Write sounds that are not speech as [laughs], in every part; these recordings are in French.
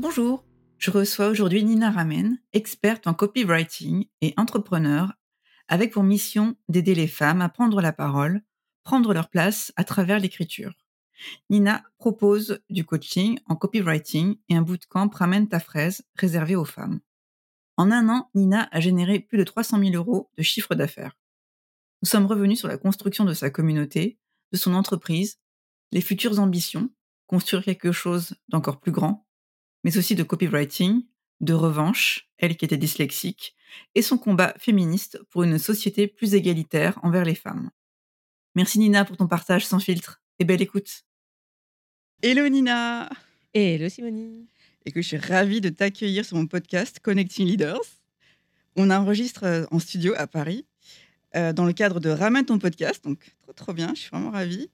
Bonjour, je reçois aujourd'hui Nina Ramen, experte en copywriting et entrepreneur, avec pour mission d'aider les femmes à prendre la parole, prendre leur place à travers l'écriture. Nina propose du coaching en copywriting et un bootcamp Ramène ta fraise réservé aux femmes. En un an, Nina a généré plus de 300 000 euros de chiffre d'affaires. Nous sommes revenus sur la construction de sa communauté, de son entreprise, les futures ambitions, construire quelque chose d'encore plus grand, mais aussi de copywriting, de revanche, elle qui était dyslexique, et son combat féministe pour une société plus égalitaire envers les femmes. Merci Nina pour ton partage sans filtre et belle écoute. Hello Nina Hello Simonie Et que je suis ravie de t'accueillir sur mon podcast Connecting Leaders. On enregistre euh, en studio à Paris euh, dans le cadre de Ramène ton podcast, donc trop trop bien, je suis vraiment ravie.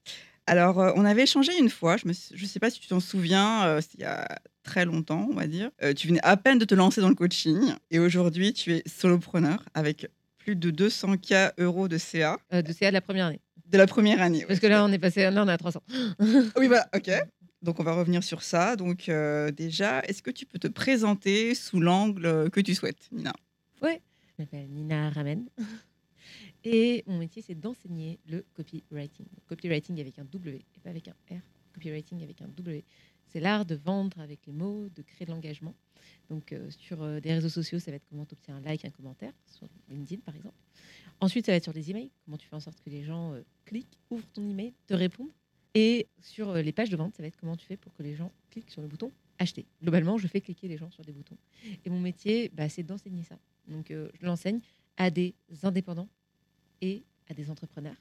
Alors, euh, on avait échangé une fois, je ne sais pas si tu t'en souviens, il y a très longtemps, on va dire. tu venais à peine de te lancer dans le coaching et aujourd'hui, tu es solopreneur avec plus de 200K euros de CA. de CA de la première année. De la première année. Parce que là, on est passé, là, on est à 300. [laughs] oui, voilà, ok. Donc, on va revenir sur ça. Donc, euh, déjà, est-ce que tu peux te présenter sous l'angle que tu souhaites, Nina? Oui, je m'appelle Nina Ramen. [laughs] Et mon métier, c'est d'enseigner le copywriting. Copywriting avec un W et pas avec un R. Copywriting avec un W. C'est l'art de vendre avec les mots, de créer de l'engagement. Donc, euh, sur euh, des réseaux sociaux, ça va être comment tu obtiens un like, un commentaire, sur LinkedIn par exemple. Ensuite, ça va être sur des emails. Comment tu fais en sorte que les gens cliquent, ouvrent ton email, te répondent et sur euh, les pages de vente, ça va être comment tu fais pour que les gens cliquent sur le bouton acheter. Globalement, je fais cliquer les gens sur des boutons. Et mon métier, bah, c'est d'enseigner ça. Donc, euh, je l'enseigne à des indépendants et à des entrepreneurs.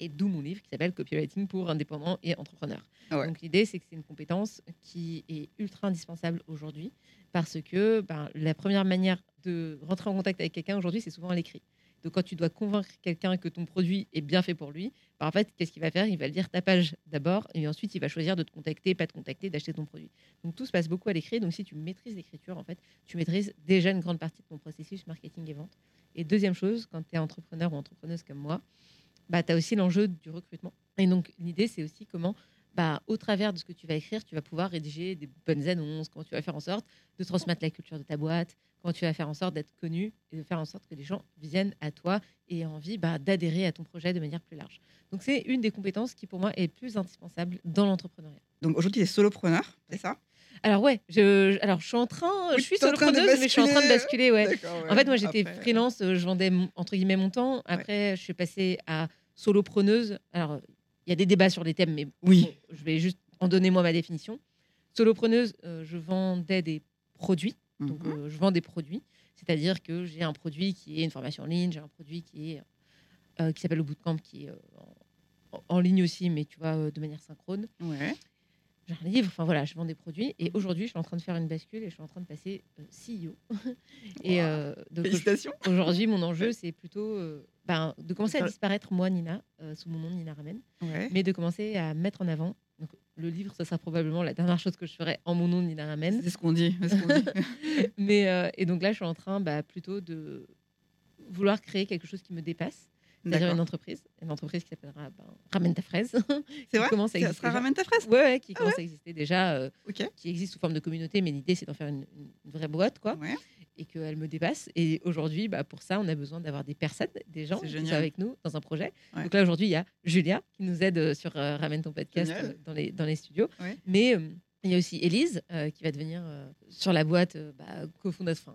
Et d'où mon livre qui s'appelle Copywriting pour indépendants et entrepreneurs. Ah Donc, l'idée, c'est que c'est une compétence qui est ultra indispensable aujourd'hui parce que ben, la première manière de rentrer en contact avec quelqu'un aujourd'hui, c'est souvent à l'écrit. Donc, quand tu dois convaincre quelqu'un que ton produit est bien fait pour lui, bah, en fait, qu'est-ce qu'il va faire? Il va lire ta page d'abord et ensuite, il va choisir de te contacter, pas te contacter, d'acheter ton produit. Donc, tout se passe beaucoup à l'écrit. Donc, si tu maîtrises l'écriture, en fait, tu maîtrises déjà une grande partie de ton processus marketing et vente. Et deuxième chose, quand tu es entrepreneur ou entrepreneuse comme moi, bah, tu as aussi l'enjeu du recrutement. Et donc, l'idée, c'est aussi comment bah, au travers de ce que tu vas écrire, tu vas pouvoir rédiger des bonnes annonces, comment tu vas faire en sorte de transmettre la culture de ta boîte, comment tu vas faire en sorte d'être connu et de faire en sorte que les gens viennent à toi et aient envie bah, d'adhérer à ton projet de manière plus large. Donc c'est une des compétences qui pour moi est plus indispensable dans l'entrepreneuriat. Donc aujourd'hui tu es solopreneur, c'est ça? Alors ouais, je, alors je suis en train, je suis solopreneuse, mais je suis en train de basculer. Ouais. En fait, moi j'étais freelance, je vendais entre guillemets mon temps. Après, je suis passée à solopreneuse. Alors il y a des débats sur les thèmes, mais oui. je vais juste en donner moi ma définition. Solopreneuse, euh, je vendais des produits. Donc, mhm. euh, je vends des produits. C'est-à-dire que j'ai un produit qui est une formation en ligne, j'ai un produit qui est euh, qui s'appelle le bootcamp, qui est en, ligne aussi, mais tu vois, de manière synchrone. Ouais. J'ai un livre, enfin voilà, je vends des produits. Et aujourd'hui, je suis en train de faire une bascule et je suis en train de passer CEO. [laughs] et Félicitations. Aujourd'hui, mon enjeu, c'est plutôt ben, de commencer à disparaître, moi, Nina, euh, sous mon nom Nina Ramen, mais de commencer à mettre en avant. Donc, le livre, ça sera probablement la dernière chose que je ferai en mon nom Nina Ramen. C'est ce qu'on dit. [laughs] [laughs] mais, euh, et donc là, je suis en train bah, plutôt de vouloir créer quelque chose qui me dépasse. C'est-à-dire une entreprise, une entreprise qui s'appellera ben, Ramène ta fraise. [laughs] C'est vrai? commence à. Ça sera Ramène ta fraise? Oui, ouais, qui ah commence à exister déjà, euh, qui existe sous forme de communauté, mais l'idée c'est d'en faire une, vraie boîte, quoi. Ouais et qu'elle me dépasse. Et aujourd'hui, bah, pour ça, on a besoin d'avoir des personnes, des gens qui sont avec nous dans un projet. Donc là, aujourd'hui, il y a Julia qui nous aide euh, sur euh, Ramène ton podcast euh, dans, les, dans les studios. Mais il Il y a aussi Élise qui va devenir sur la boîte bah, cofondatrice.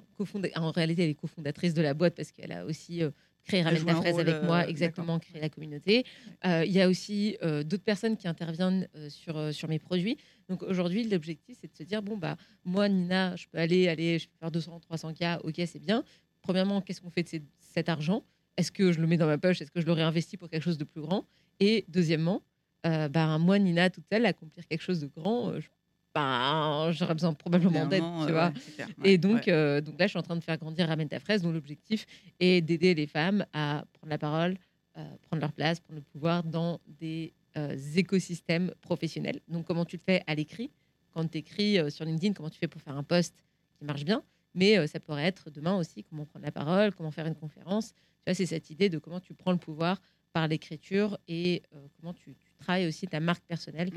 En réalité, elle est cofondatrice de la boîte parce qu'elle a aussi créé Ramène ta fraise avec moi, euh, exactement, créé la communauté. Euh, il y a aussi euh, d'autres personnes qui interviennent sur, sur mes produits. Donc aujourd'hui, l'objectif, c'est de se dire bon, bah, moi, Nina, je peux aller, aller je peux faire 200, 300 k, ok, c'est bien. Premièrement, qu'est-ce qu'on fait de ces- cet argent? Est-ce que je le mets dans ma poche? Est-ce que je le réinvestis pour quelque chose de plus grand? Et deuxièmement, euh, bah, moi, Nina, toute seule, accomplir quelque chose de grand, euh, je- bah, j'aurais besoin probablement d'aide, tu euh, vois. ouais. Et donc, ouais. euh, donc là, je suis en train de faire grandir Ramène ta fraise, dont l'objectif est d'aider les femmes à prendre la parole, euh, prendre leur place, prendre le pouvoir dans des euh, écosystèmes professionnels. Donc, comment tu le fais à l'écrit? Quand tu écris sur LinkedIn, comment tu fais pour faire un post qui marche bien? Mais ça pourrait être demain aussi comment prendre la parole, comment faire une conférence. Tu vois, c'est cette idée de comment tu prends le pouvoir par l'écriture et comment tu, tu travailles aussi ta marque personnelle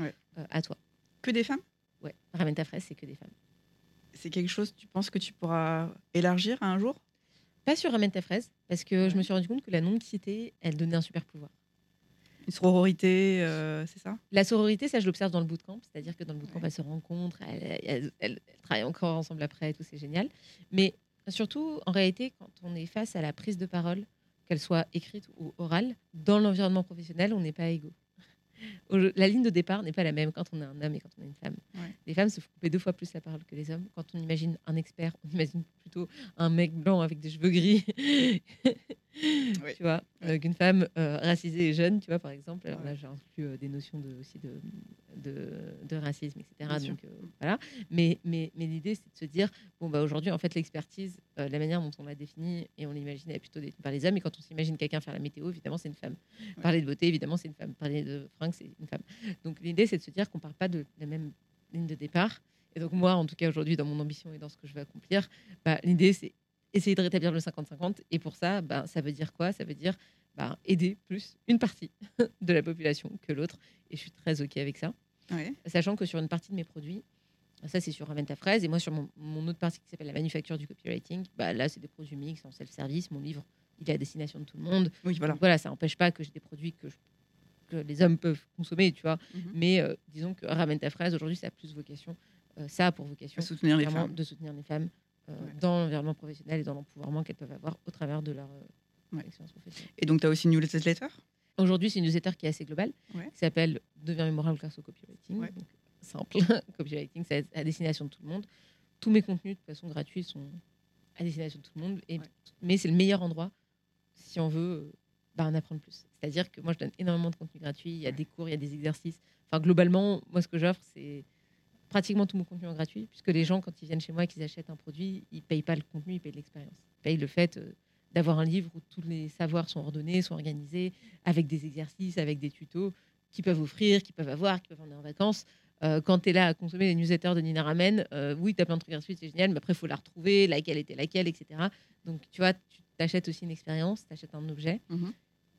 à toi. Que des femmes? Ouais, Ramène ta fraise, c'est que des femmes. C'est quelque chose, tu penses que tu pourras élargir un jour? Pas sur Ramène ta fraise, parce que je me suis rendu compte que la non-mixité, elle donnait un super pouvoir. Une sororité, euh, c'est ça? La sororité, ça, je l'observe dans le bootcamp, c'est-à-dire que dans le bootcamp, Ouais. elles se rencontrent, elles, elles- elles- elles travaillent encore ensemble après, et tout, c'est génial. Mais surtout, en réalité, quand on est face à la prise de parole, qu'elle soit écrite ou orale, dans l'environnement professionnel, on n'est pas égaux. La ligne de départ n'est pas la même quand on est un homme et quand on est une femme. Ouais. Les femmes se font couper deux fois plus la parole que les hommes. Quand on imagine un expert, on imagine plutôt un mec blanc avec des cheveux gris. [laughs] Tu vois, euh, qu'une femme euh, racisée et jeune, tu vois, par exemple. Alors là, j'ai inclus euh, des notions de, aussi de, de, de racisme, etc. Bien. Donc, euh, voilà. Mais, mais, mais l'idée, c'est de se dire, bon, bah, aujourd'hui, en fait, l'expertise, la manière dont on l'a définie et on l'imagine, est plutôt définie par les hommes. Et quand on s'imagine quelqu'un faire la météo, évidemment, c'est une femme. Parler de beauté, évidemment, c'est une femme. Parler de fringues, c'est une femme. Donc, l'idée, c'est de se dire qu'on part pas de la même ligne de départ. Et donc, moi, en tout cas, aujourd'hui, dans mon ambition et dans ce que je veux accomplir, bah, l'idée, c'est essayer de rétablir le 50-50. Et pour ça, bah, ça veut dire quoi? Ça veut dire bah, aider plus une partie [laughs] de la population que l'autre. Et je suis très OK avec ça. Ouais. Sachant que sur une partie de mes produits, ça c'est sur Ramène ta fraise, et moi sur mon, mon autre partie qui s'appelle la manufacture du copywriting, bah, là c'est des produits mix en self-service. Mon livre, il est à destination de tout le monde. Oui, voilà. Donc voilà, ça n'empêche pas que j'ai des produits que, je- que les hommes peuvent consommer, tu vois. Mhm. Mais euh, disons que Ramène ta fraise, aujourd'hui, ça a plus vocation, euh, ça a pour vocation soutenir les femmes. de soutenir les femmes euh, Ouais. dans l'environnement professionnel et dans l'empouvoirment qu'elles peuvent avoir au travers de leur Ouais. expérience professionnelle. Et donc, tu as aussi une newsletter? Aujourd'hui, c'est une newsletter qui est assez globale, Ouais. qui s'appelle Deviens mémorable grâce au copywriting. Donc, simple, [laughs] copywriting, c'est à destination de tout le monde. Tous mes contenus, de toute façon gratuits, sont à destination de tout le monde. Et. Mais c'est le meilleur endroit si on veut bah, en apprendre plus. C'est-à-dire que moi, je donne énormément de contenu gratuit. Il y a des cours, il y a des exercices. Enfin, globalement, moi, ce que j'offre, c'est pratiquement tout mon contenu en gratuit, puisque les gens, quand ils viennent chez moi et qu'ils achètent un produit, ils payent pas le contenu, ils payent l'expérience. Ils payent le fait euh, d'avoir un livre où tous les savoirs sont ordonnés, sont organisés, avec des exercices, avec des tutos qu'ils peuvent offrir, qu'ils peuvent avoir, qu'ils peuvent emmener en vacances. Euh, quand tu es là à consommer les newsletters de Nina Ramen, euh, oui, tu as plein de trucs gratuits, c'est génial, mais après, il faut la retrouver, laquelle était laquelle, etc. Donc, tu vois, tu t'achètes aussi une expérience, tu achètes un objet. Mhm.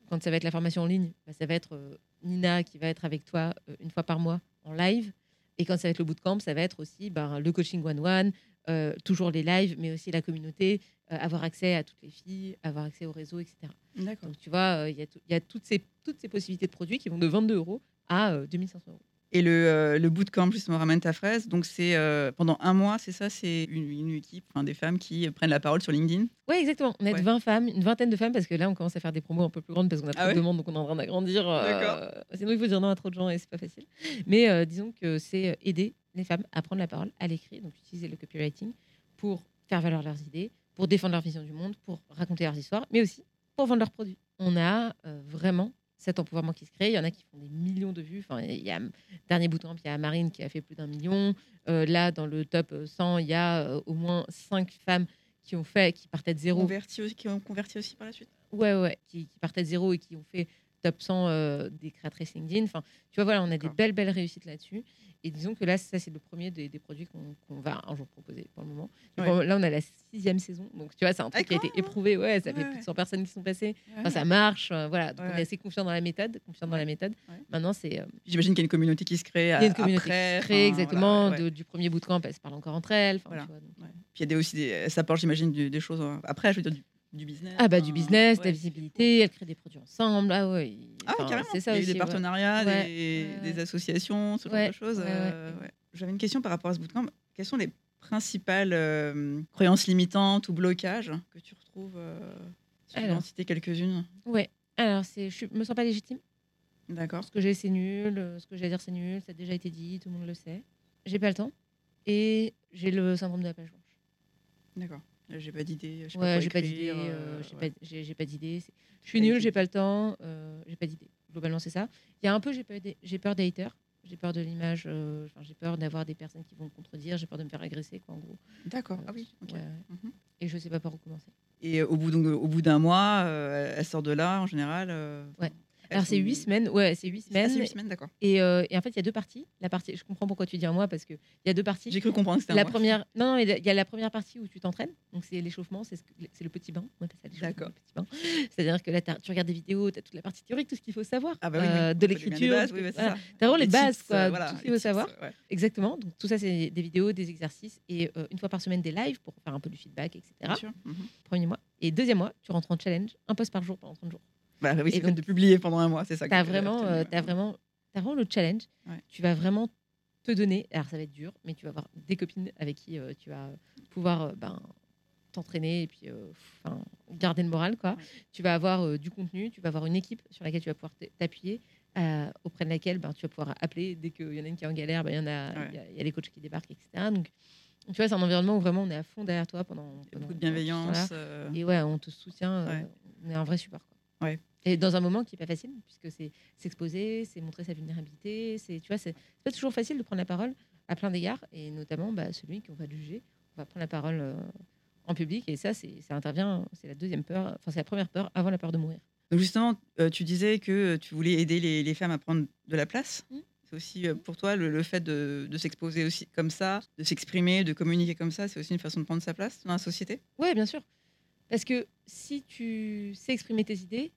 Quand ça va être la formation en ligne, bah, ça va être euh, Nina qui va être avec toi euh, une fois par mois en live. Et quand ça va être le bootcamp, ça va être aussi bah, le coaching one-one, euh, toujours les lives, mais aussi la communauté, euh, avoir accès à toutes les filles, avoir accès au réseau, etc. Donc, tu vois, il y a, y toutes, ces, toutes ces possibilités de produits qui vont de 22 euros à euh, 2500 euros. Et le, euh, le bootcamp, justement, ramène ta fraise. Donc, c'est euh, pendant un mois, c'est ça C'est une, une équipe, enfin, des femmes qui prennent la parole sur LinkedIn. Oui, exactement. On est Ouais. 20 femmes, une vingtaine de femmes, parce que là, on commence à faire des promos un peu plus grandes parce qu'on a trop Ah ouais de demandes, donc on est en train d'agrandir. euh, sinon, il faut dire non à trop de gens et c'est pas facile. Mais euh, disons que c'est euh, aider les femmes à prendre la parole, à l'écrit, donc utiliser le copywriting pour faire valoir leurs idées, pour défendre leur vision du monde, pour raconter leurs histoires, mais aussi pour vendre leurs produits. On a vraiment cet empouvoirment qui se crée. Il y en a qui font des millions de vues. Enfin, il y a dernier bootcamp, il y a Marine qui a fait plus d'un million. Euh, là, dans le top 100, il y a euh, au moins cinq femmes qui ont fait, qui partaient de zéro qui ont converti aussi par la suite. Ouais, ouais, qui, qui partaient de zéro et qui ont fait top 100 euh, des créatrices LinkedIn. Enfin, tu vois, voilà, on a des belles, belles réussites là-dessus. Et disons que là, ça, c'est le premier des, des produits qu'on va un jour proposer pour le moment. Et Ouais. bon, là, on a la sixième saison. Donc, tu vois, c'est un truc qui a été éprouvé. Ouais, ça fait Ouais, plus de 100 personnes qui sont passées. Enfin, ça marche. euh, voilà. Donc, on est assez confiant dans la méthode. Confiant dans la méthode. Maintenant, c'est. euh, J'imagine qu'il y a une communauté qui se crée il y a une communauté après. qui se crée, enfin, exactement. voilà, de- du premier bootcamp, elles se parlent encore entre elles. Voilà. tu vois, donc- Ouais. Puis il y a des, aussi des, ça apporte, j'imagine, des choses euh, après, je veux dire, du, du business. Ah, bah, du business, de ouais. la visibilité. Elles créent des produits ensemble. Ah, ouais. Ah, Enfin, carrément. C'est ça il y a eu aussi. des partenariats, Ouais, des, ouais, des associations, ce genre de choses. euh. J'avais une question par rapport à ce bootcamp. Quelles sont les principales euh, croyances limitantes ou blocages que tu retrouves euh, Si tu en citer quelques-unes? Ouais. Alors, c'est, je me sens pas légitime. D'accord. Ce que j'ai, c'est nul. euh, Ce que j'ai à dire, c'est nul. Ça a déjà été dit. Tout le monde le sait. J'ai pas le temps. Et j'ai le syndrome de la page blanche. D'accord. Euh, J'ai pas d'idée. Ouais, j'ai pas d'idée. euh, euh, j'ai ouais. pas, j'ai, j'ai pas d'idée. c'est- Je suis nulle, j'ai pas le temps. euh, j'ai pas d'idée. Globalement, c'est ça. Il y a un peu, j'ai peur des, j'ai peur des haters. J'ai peur de l'image. euh, enfin, j'ai peur d'avoir des personnes qui vont me contredire. J'ai peur de me faire agresser, quoi, en gros. D'accord. Euh, Ah oui. ouais. Mhm. Et je sais pas par où commencer. Et euh, au bout, donc, au bout d'un mois, euh, elle sort de là en général. euh, Ouais. Alors, c'est huit semaines. Ouais, c'est huit Ah, c'est semaines. huit semaines, d'accord. Et, euh, et en fait, il y a deux parties. La partie, je comprends pourquoi tu dis un mois parce que il y a deux parties. J'ai cru comprendre que c'était La mois. première, non, non, il y a la première partie où tu t'entraînes, donc c'est l'échauffement, c'est ce le petit bain, D'accord. le petit bain. C'est-à-dire que là, tu regardes des vidéos, tu as toute la partie théorique, tout ce qu'il faut savoir, Ah bah oui, euh, de l'écriture, oui, bah, voilà. T'as vraiment les bases, tips, quoi, euh, tout ce qu'il faut tips, savoir. ouais. Exactement. Donc tout ça, c'est des vidéos, des exercices et euh, une fois par semaine des lives pour faire un peu du feedback, etc. Bien sûr. Mhm. Premier mois. Et deuxième mois, tu rentres en challenge, un post par jour pendant 30 jours. Bah oui, Et [laughs] c'est de publier pendant un mois, c'est ça. T'as j'avais vraiment, euh, t'as vraiment, t'as vraiment le challenge. Ouais. Tu vas vraiment te donner. Alors ça va être dur, mais tu vas avoir des copines avec qui euh, tu vas pouvoir euh, ben, t'entraîner et puis euh, garder le moral. Quoi. Ouais. Tu vas avoir du contenu, tu vas avoir une équipe sur laquelle tu vas pouvoir t'appuyer, auprès de laquelle ben, tu vas pouvoir appeler dès qu'il y en a une qui est en galère, ben, il y en a, Ouais. il y a- y a les coachs qui débarquent, etc. Donc, tu vois, c'est un environnement où vraiment on est à fond derrière toi pendant, beaucoup de bienveillance. euh, Et ouais, on te soutient, euh, on est un vrai support. Quoi. Ouais. Et dans un moment qui n'est pas facile, puisque c'est s'exposer, c'est montrer sa vulnérabilité, c'est tu vois, c'est pas toujours facile de prendre la parole à plein d'égards, et notamment bah, celui qu'on va juger, on va prendre la parole euh, en public, et ça, c'est ça intervient, c'est la deuxième peur, enfin c'est la première peur avant la peur de mourir. Donc justement, euh, tu disais que tu voulais aider les, les femmes à prendre de la place. Mm. C'est aussi euh, pour toi le, le fait de, de s'exposer aussi comme ça, de s'exprimer, de communiquer comme ça, c'est aussi une façon de prendre sa place dans la société? Ouais, bien sûr. Parce que si tu sais exprimer tes idées,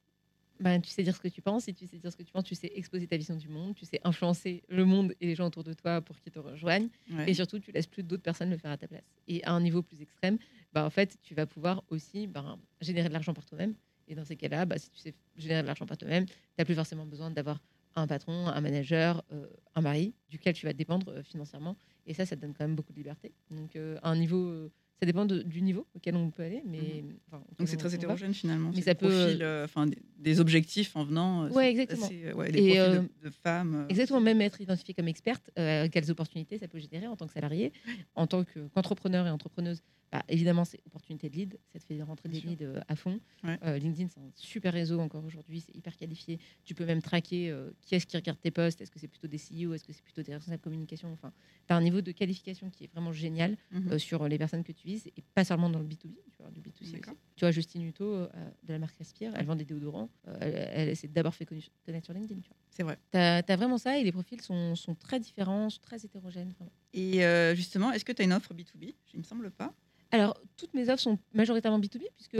ben, tu sais dire ce que tu penses. Si tu sais dire ce que tu penses, tu sais exposer ta vision du monde, tu sais influencer le monde et les gens autour de toi pour qu'ils te rejoignent. Ouais. Et surtout, tu laisses plus d'autres personnes le faire à ta place. Et à un niveau plus extrême, bah, en fait, tu vas pouvoir aussi ben, générer de l'argent par toi-même. Et dans ces cas-là, bah, si tu sais générer de l'argent par toi-même, tu n'as plus forcément besoin d'avoir un patron, un manager, euh, un mari, duquel tu vas dépendre euh, financièrement. Et ça, ça te donne quand même beaucoup de liberté. Donc, euh, à un niveau, ça dépend de- du niveau auquel on peut aller. Mais, enfin, auquel Donc c'est très hétérogène finalement. Mais ça peut, profil, euh, enfin des, des objectifs en venant. euh, c'est exactement. assez, euh, ouais, Et, profils de, de femmes. Exactement, même être identifié comme experte, euh, quelles opportunités ça peut générer en tant que salarié, en tant que- qu'entrepreneur et entrepreneuse. Bah, évidemment, c'est opportunité de lead, ça te fait rentrer Bien des sûr. leads euh, à fond. Ouais. Euh, LinkedIn, c'est un super réseau encore aujourd'hui, c'est hyper qualifié. Tu peux même traquer euh, qui est-ce qui regarde tes posts, est-ce que c'est plutôt des CEO, est-ce que c'est plutôt des responsables de communication. Enfin, tu as un niveau de qualification qui est vraiment génial mhm. sur les personnes que tu et pas seulement dans le B2B, tu vois, du B2C aussi. Tu vois, Justine Hutto euh, de la marque Respire, elle vend des déodorants, euh, elle, elle s'est d'abord fait connaître sur LinkedIn. C'est vrai. Tu as, vraiment ça et les profils sont, sont très différents, sont très hétérogènes. vraiment. Et euh, justement, est-ce que tu as une offre B2B Il me semble pas. Alors, toutes mes offres sont majoritairement B2B puisque,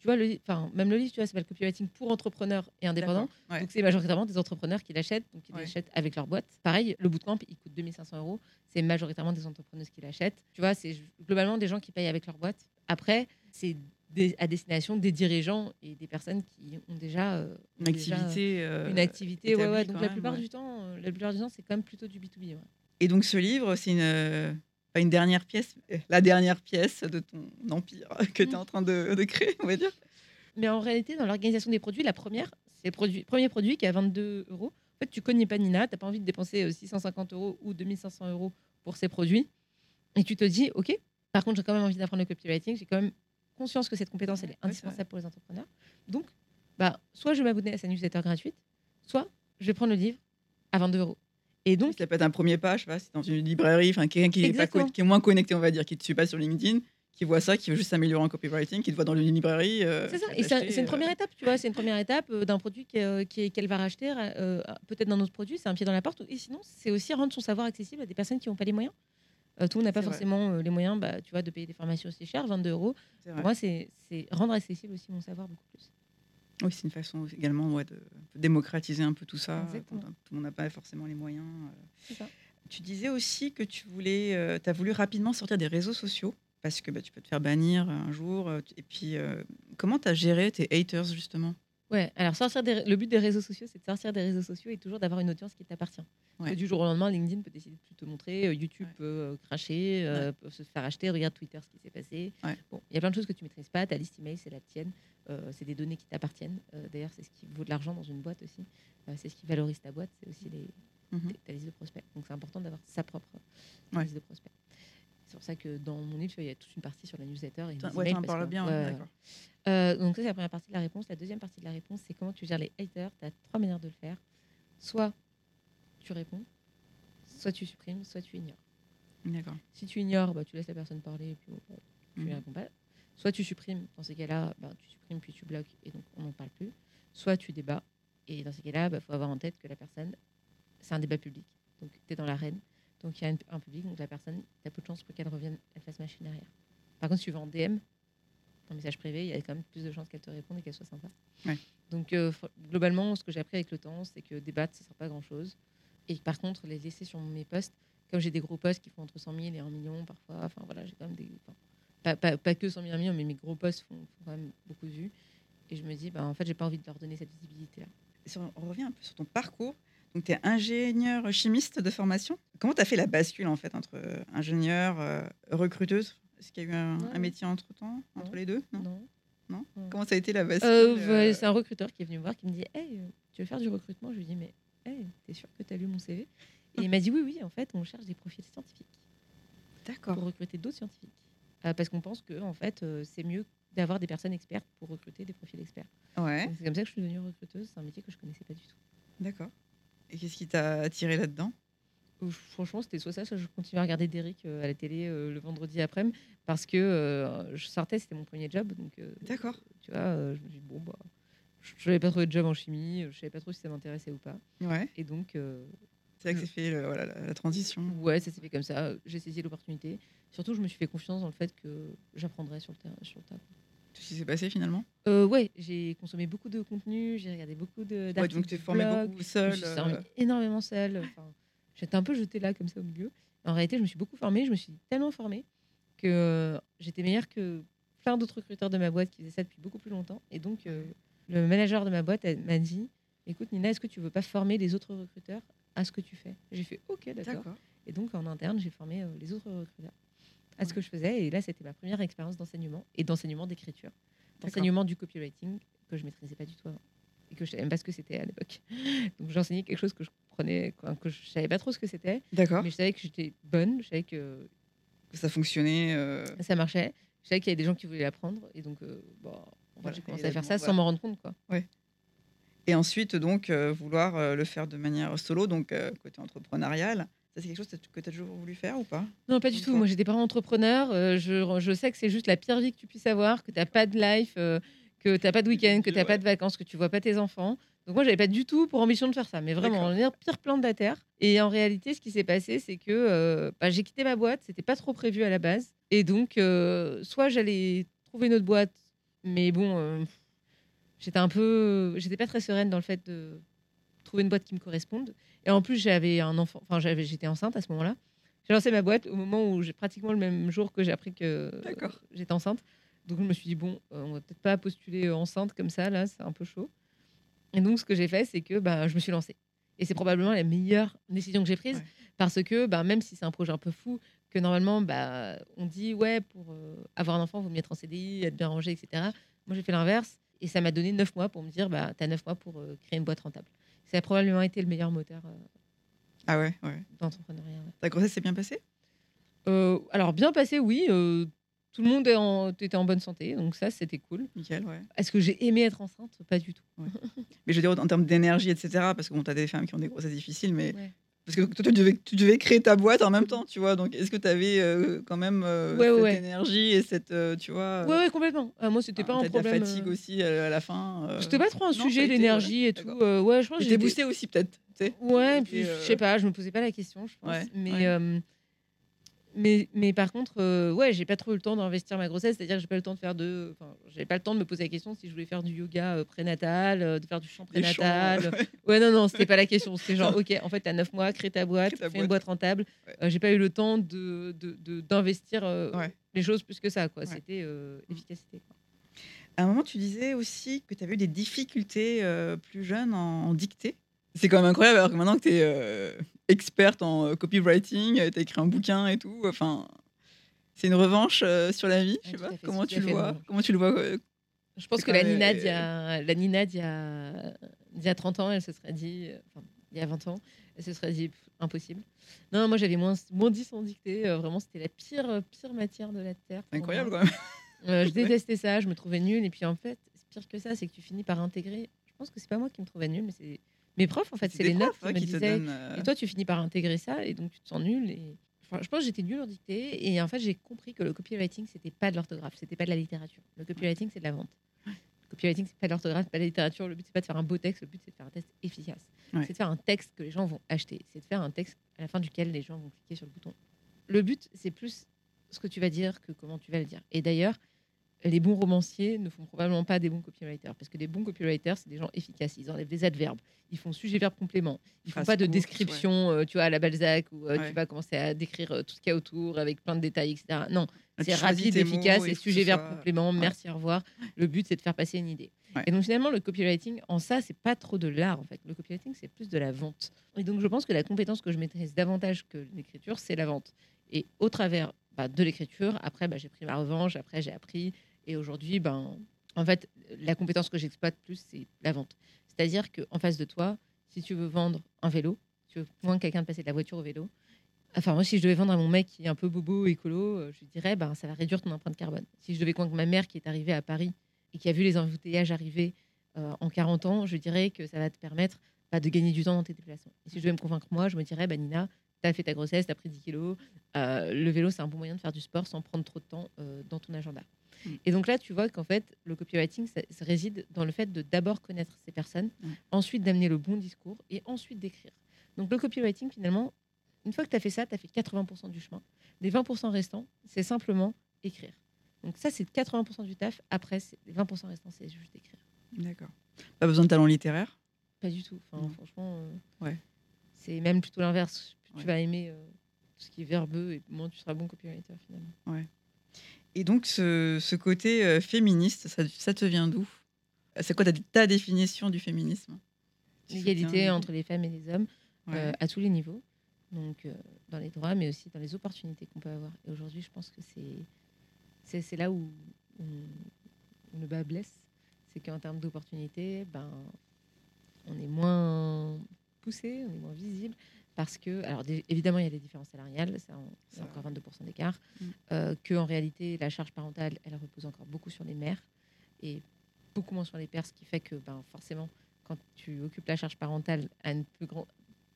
tu vois, le, enfin, même le livre, tu vois, s'appelle Copywriting pour entrepreneurs et indépendants. Ouais. Donc, c'est majoritairement des entrepreneurs qui l'achètent, donc Ouais. l'achètent avec leur boîte. Pareil, le bootcamp, il coûte 2500 euros. C'est majoritairement des entrepreneuses qui l'achètent. Tu vois, c'est globalement des gens qui payent avec leur boîte. Après, c'est des- à destination des dirigeants et des personnes qui ont déjà euh, Une ont déjà, activité. euh, une activité, ouais. Donc la même, plupart du temps, euh, la plupart du temps, c'est quand même plutôt du B2B. ouais. Et donc ce livre, c'est une, pas une dernière pièce, euh, la dernière pièce de ton empire [laughs] que tu es en train de, de créer, on va dire. Mais en réalité, dans l'organisation des produits, la première, c'est le produit, premier produit qui est à 22 euros. En fait, tu connais pas Nina, tu n'as pas envie de dépenser euh, 650 euros ou 2500 euros pour ces produits. Et tu te dis, OK, par contre, j'ai quand même envie d'apprendre le copywriting, j'ai quand même conscience que cette compétence, elle est Ouais, indispensable pour les entrepreneurs. Donc, bah, soit je vais m'abonner à sa newsletter gratuite, soit je vais prendre le livre à 22 euros. Et donc, ça peut être un premier pas, je sais pas, c'est dans une librairie, enfin quelqu'un qui, est pas Exactement. co- qui est moins connecté, on va dire, qui ne te suit pas sur LinkedIn, qui voit ça, qui veut juste s'améliorer en copywriting, qui te voit dans une librairie. euh, C'est ça, et c'est une euh, première étape, tu vois, c'est une première étape euh, d'un produit euh, qui qu'elle va racheter, euh, peut-être d'un autre produit, c'est un pied dans la porte. Et sinon, c'est aussi rendre son savoir accessible à des personnes qui n'ont pas les moyens. Euh, tout le monde n'a pas forcément euh, les moyens, bah, tu vois, de payer des formations aussi chères, 22 euros. Pour moi, c'est rendre accessible aussi mon savoir beaucoup plus. Oui, c'est une façon également ouais, de démocratiser un peu tout ça. Exactement. Tout le monde n'a pas forcément les moyens. euh. Ça. Tu disais aussi que tu voulais, as voulu rapidement sortir des réseaux sociaux parce que bah, tu peux te faire bannir un jour. euh, Et puis, euh, comment tu as géré tes haters justement? Ouais, alors sortir des- le but des réseaux sociaux, c'est de sortir des réseaux sociaux et toujours d'avoir une audience qui t'appartient. Ouais. du jour au lendemain, LinkedIn peut décider de plus te montrer, euh, YouTube Ouais. peut euh, cracher, euh, peut se faire acheter, regarde Twitter ce qui s'est passé. Bon, il y a plein de choses que tu maîtrises pas, ta liste email, c'est la tienne, c'est des données qui t'appartiennent. D'ailleurs, c'est ce qui vaut de l'argent dans une boîte aussi. C'est ce qui valorise ta boîte, c'est aussi les, Mhm. ta liste de prospects. Donc c'est important d'avoir sa propre liste de prospects. C'est pour ça que dans mon livre, il y a toute une partie sur la newsletter. Et les Ouais, parles bien, ouais, d'accord. Euh, donc ça, c'est la première partie de la réponse. La deuxième partie de la réponse, c'est comment tu gères les haters. Tu as trois manières de le faire. Soit tu réponds, soit tu supprimes, soit tu ignores. D'accord. Si tu ignores, bah, tu laisses la personne parler et puis bon, tu lui Mhm. réponds pas. Soit tu supprimes, dans ces cas-là, bah, tu supprimes puis tu bloques et donc on n'en parle plus. Soit tu débats et dans ces cas-là, il faut avoir en tête que la personne, c'est un débat public. Donc tu es dans l'arène, donc il y a un public, donc la personne, tu as peu de chances pour qu'elle revienne, elle fasse machine arrière. Par contre, si tu vas en DM, en message privé, il y a quand même plus de chances qu'elle te réponde et qu'elle soit sympa. Ouais. Donc euh, globalement, ce que j'ai appris avec le temps, c'est que débattre, ça ne sert pas à grand-chose. Et par contre, les laisser sur mes posts, comme j'ai des gros posts qui font entre 100 000 et 1 million parfois, enfin voilà, j'ai quand même des. enfin, pas, pas, pas que 100 000 et 1 million, mais mes gros posts font, font quand même beaucoup de vues. Et je me dis, bah, en fait, j'ai pas envie de leur donner cette visibilité-là. On revient un peu sur ton parcours. Donc, tu es ingénieur chimiste de formation. Comment tu as fait la bascule en fait entre euh, ingénieur, euh, recruteuse? Est-ce qu'il y a eu un, métier entre temps, entre Non. les deux? Non? Non. Comment ça a été la bascule Euh, ouais, C'est un recruteur qui est venu me voir qui me dit Hey, tu veux faire du recrutement? Je lui dis Mais hey, t'es sûr que tu as lu mon CV Et il m'a dit Oui, oui, en fait, on cherche des profils scientifiques pour D'accord. recruter d'autres scientifiques. Euh, parce qu'on pense que en fait, c'est mieux d'avoir des personnes expertes pour recruter des profils experts. Ouais, C'est comme ça que je suis devenue recruteuse. C'est un métier que je connaissais pas du tout. d'accord. Et qu'est-ce qui t'a attiré là-dedans? Franchement, c'était soit ça, soit je continuais à regarder Derrick euh, à la télé euh, le vendredi après-midi parce que euh, je sortais, c'était mon premier job. Donc, D'accord. tu vois, je me dis, bon, bah, je n'avais pas trouvé de job en chimie, je savais pas trop si ça m'intéressait ou pas. Ouais, Et donc, euh, c'est là que s'est fait le- voilà, la, la transition. ouais, ça s'est fait comme ça. J'ai saisi l'opportunité. Surtout, je me suis fait confiance dans le fait que j'apprendrais sur le terrain. Sur le tas. Tout ce qui s'est passé finalement? Euh, ouais, j'ai consommé beaucoup de contenu, j'ai regardé beaucoup de Ouais, donc tu formé beaucoup je me suis euh, énormément seule. Enfin, j'étais un peu jetée là comme ça au milieu. En réalité, je me suis beaucoup formée. Je me suis tellement formée que euh, j'étais meilleure que plein d'autres recruteurs de ma boîte qui faisaient ça depuis beaucoup plus longtemps. Et donc, euh, le manager de ma boîte m'a dit "Écoute, Nina, est-ce que tu veux pas former les autres recruteurs à ce que tu fais? J'ai fait "Ok, d'accord." D'accord. Et donc, en interne, j'ai formé euh, les autres recruteurs à ce que je faisais. Et là, c'était ma première expérience d'enseignement et d'enseignement d'écriture, d'enseignement du copywriting que je maîtrisais pas du tout avant et que je savais même pas ce que c'était à l'époque. [laughs] Donc, j'enseignais quelque chose que je comprenais, quoi, que je savais pas trop ce que c'était, D'accord. mais je savais que j'étais bonne, je savais que Ça fonctionnait. euh, ça marchait, je savais qu'il y avait des gens qui voulaient l'apprendre. Et donc, euh, bon, Voilà, j'ai commencé à faire ça voilà. sans m'en rendre compte. Quoi. Et ensuite, donc, euh, vouloir le faire de manière solo, donc côté entrepreneurial. Ça, c'est quelque chose que tu as toujours voulu faire ou pas? Non, pas du tout. Moi, j'étais pas entrepreneur. euh, je, je sais que c'est juste la pire vie que tu puisses avoir, que tu n'as pas de life, euh, que tu n'as pas de week-end, que tu n'as pas de vacances, que tu vois pas tes enfants. Donc, moi, j'avais pas du tout pour ambition de faire ça. Mais vraiment, D'accord. le pire plan de la Terre. Et en réalité, ce qui s'est passé, c'est que euh, bah, j'ai quitté ma boîte. C'était pas trop prévu à la base. Et donc, euh, soit j'allais trouver une autre boîte, mais bon, euh, j'étais un peu. J'étais pas très sereine dans le fait de trouver une boîte qui me corresponde. Et en plus, j'avais un enfant. Enfin, j'avais- j'étais enceinte à ce moment-là. J'ai lancé ma boîte au moment où j'ai pratiquement le même jour que j'ai appris que D'accord. j'étais enceinte. Donc je me suis dit bon, euh, on va peut-être pas postuler euh, enceinte comme ça là, c'est un peu chaud. Et donc ce que j'ai fait, c'est que bah, je me suis lancée. Et c'est probablement la meilleure décision que j'ai prise Ouais. parce que bah, même si c'est un projet un peu fou, que normalement bah, on dit ouais pour euh, avoir un enfant, il vaut mieux être en CDI, être bien rangé, etc. Moi j'ai fait l'inverse et ça m'a donné neuf mois pour me dire bah t'as neuf mois pour euh, créer une boîte rentable. Ça a probablement été le meilleur moteur euh, Ah ouais, ouais. d'entrepreneuriat. ouais. Ta grossesse s'est bien passée Euh, alors bien passé, oui. euh, tout le monde est en- était en bonne santé, donc ça c'était cool. Nickel, ouais. Est-ce que j'ai aimé être enceinte? Pas du tout. Mais je veux dire, en termes d'énergie, etc., parce que bon, tu as des femmes qui ont des grossesses difficiles, mais. Parce que toi, tu devais, tu devais créer ta boîte en même temps, tu vois. Donc, est-ce que tu avais euh, quand même euh, Ouais, cette ouais. énergie et cette. euh, tu vois. Ouais, ouais, complètement. Ah, moi c'était euh, pas un peut-être la problème. fatigue euh, aussi euh, à la fin. euh, C'était pas trop un non, sujet l'énergie et tout. euh, ouais, je pense que J'étais j'étais- boosté aussi, peut-être. Ouais, Et puis euh, je sais pas, je me posais pas la question, je pense. Ouais, mais, euh, mais, mais par contre, euh, ouais, j'ai pas trop eu le temps d'investir ma grossesse, c'est-à-dire que j'ai pas eu le temps de faire de. Enfin, j'avais pas le temps de me poser la question si je voulais faire du yoga euh, prénatal, euh, de faire du chant chants, prénatal. ouais. [laughs] Ouais, non, non, c'était pas la question. C'était genre, [laughs] ok, en fait, t'as 9 mois, crée ta boîte, Crée ta fais une boîte. boîte rentable. Ouais. Euh, j'ai pas eu le temps de, de- de- d'investir euh, Ouais. les choses plus que ça, quoi. Ouais. C'était euh, efficacité. quoi. À un moment, tu disais aussi que tu avais eu des difficultés euh, plus jeune en, en dictée. C'est quand même incroyable, alors que maintenant que tu es experte en euh, copywriting, tu as écrit un bouquin et tout. Enfin, c'est une revanche euh, sur la vie. Je sais pas. fait, Comment tu le vois. Comment tu le vois euh, Je pense que la Nina, euh, d'il y a, la Nina d'il y a, d'il y a 30 ans, elle se serait dit, euh, enfin, il y a 20 ans, elle se serait dit pff, impossible. Non, moi j'avais moins, moins 10 en dictée, euh, vraiment c'était la pire, euh, pire matière de la Terre. Incroyable moi. quand même. Euh, je [laughs] détestais ça, je me trouvais nulle. Et puis en fait, c'est pire que ça, c'est que tu finis par intégrer. Je pense que c'est pas moi qui me trouvais nulle, mais c'est mes profs en fait, c'est les notes profs, qui me disaient. euh, Et toi, tu finis par intégrer ça et donc tu te sens nul. Et... Enfin, je pense que j'étais nulle en dictée et en fait, j'ai compris que le copywriting, c'était pas de l'orthographe, c'était pas de la littérature. Le copywriting, c'est de la vente. Le copywriting, c'est pas de l'orthographe, pas de la littérature. Le but, c'est pas de faire un beau texte, le but, c'est de faire un texte efficace. Ouais. C'est de faire un texte que les gens vont acheter. C'est de faire un texte à la fin duquel les gens vont cliquer sur le bouton. Le but, c'est plus ce que tu vas dire que comment tu vas le dire. Et d'ailleurs, les bons romanciers ne font probablement pas des bons copywriters parce que des bons copywriters, c'est des gens efficaces. Ils enlèvent des adverbes, ils font sujet-verbe complément, ils font pas de courte, description, euh, tu vois, à la Balzac où euh, Ouais. tu vas commencer à décrire euh, tout ce qu'il y a autour avec plein de détails, etc. Non, tu c'est rapide, efficace, et sujet-verbe soit- complément, Ouais. merci, au revoir. Le but, c'est de faire passer une idée. Et donc finalement, le copywriting, en ça, c'est pas trop de l'art, en fait. Le copywriting, c'est plus de la vente. Et donc je pense que la compétence que je maîtrise davantage que l'écriture, c'est la vente. Et au travers bah, de l'écriture, après, bah, j'ai pris ma revanche, après, j'ai appris. Et aujourd'hui, ben, en fait, la compétence que j'exploite plus, c'est la vente. C'est-à-dire qu'en face de toi, si tu veux vendre un vélo, tu veux convaincre quelqu'un de passer de la voiture au vélo, Enfin, moi, si je devais vendre à mon mec qui est un peu bobo, écolo, euh, je dirais, ben, ça va réduire ton empreinte carbone. Si je devais convaincre ma mère qui est arrivée à Paris et qui a vu les embouteillages arriver euh, en 40 ans, je dirais que ça va te permettre bah, de gagner du temps dans tes déplacements. Et si je devais me convaincre moi, je me dirais, bah, Nina, tu as fait ta grossesse, tu as pris 10 kilos, euh, le vélo, c'est un bon moyen de faire du sport sans prendre trop de temps dans ton agenda. Mm. Et donc là, tu vois qu'en fait, le copywriting, ça, ça réside dans le fait de d'abord connaître ces personnes, Mm. ensuite d'amener le bon discours et ensuite d'écrire. Donc le copywriting, finalement, une fois que tu as fait ça, tu as fait 80% du chemin. Les 20% restants, c'est simplement écrire. Donc ça, c'est 80% du taf. Après, les 20% restants, c'est juste écrire. D'accord. Pas besoin de talent littéraire? Pas du tout. Enfin, Non. franchement, euh, Ouais. c'est même plutôt l'inverse. Ouais. Tu vas aimer euh, tout ce qui est verbeux et moins tu seras bon copywriter finalement. Et donc, ce, ce côté euh, féministe, ça, ça te vient d'où? C'est quoi ta, ta définition du féminisme? L'égalité entre les femmes et les hommes Ouais. euh, à tous les niveaux. Donc, euh, dans les droits, mais aussi dans les opportunités qu'on peut avoir. Et aujourd'hui, je pense que c'est là où le bas blesse. C'est qu'en termes d'opportunités, ben, on est moins poussé, on est moins visible. Parce que, alors évidemment, il y a des différences salariales, ça, c'est encore 22% d'écart. Mm. Euh, que en réalité, la charge parentale, elle repose encore beaucoup sur les mères et beaucoup moins sur les pères, ce qui fait que, ben, forcément, quand tu occupes la charge parentale à une plus grand-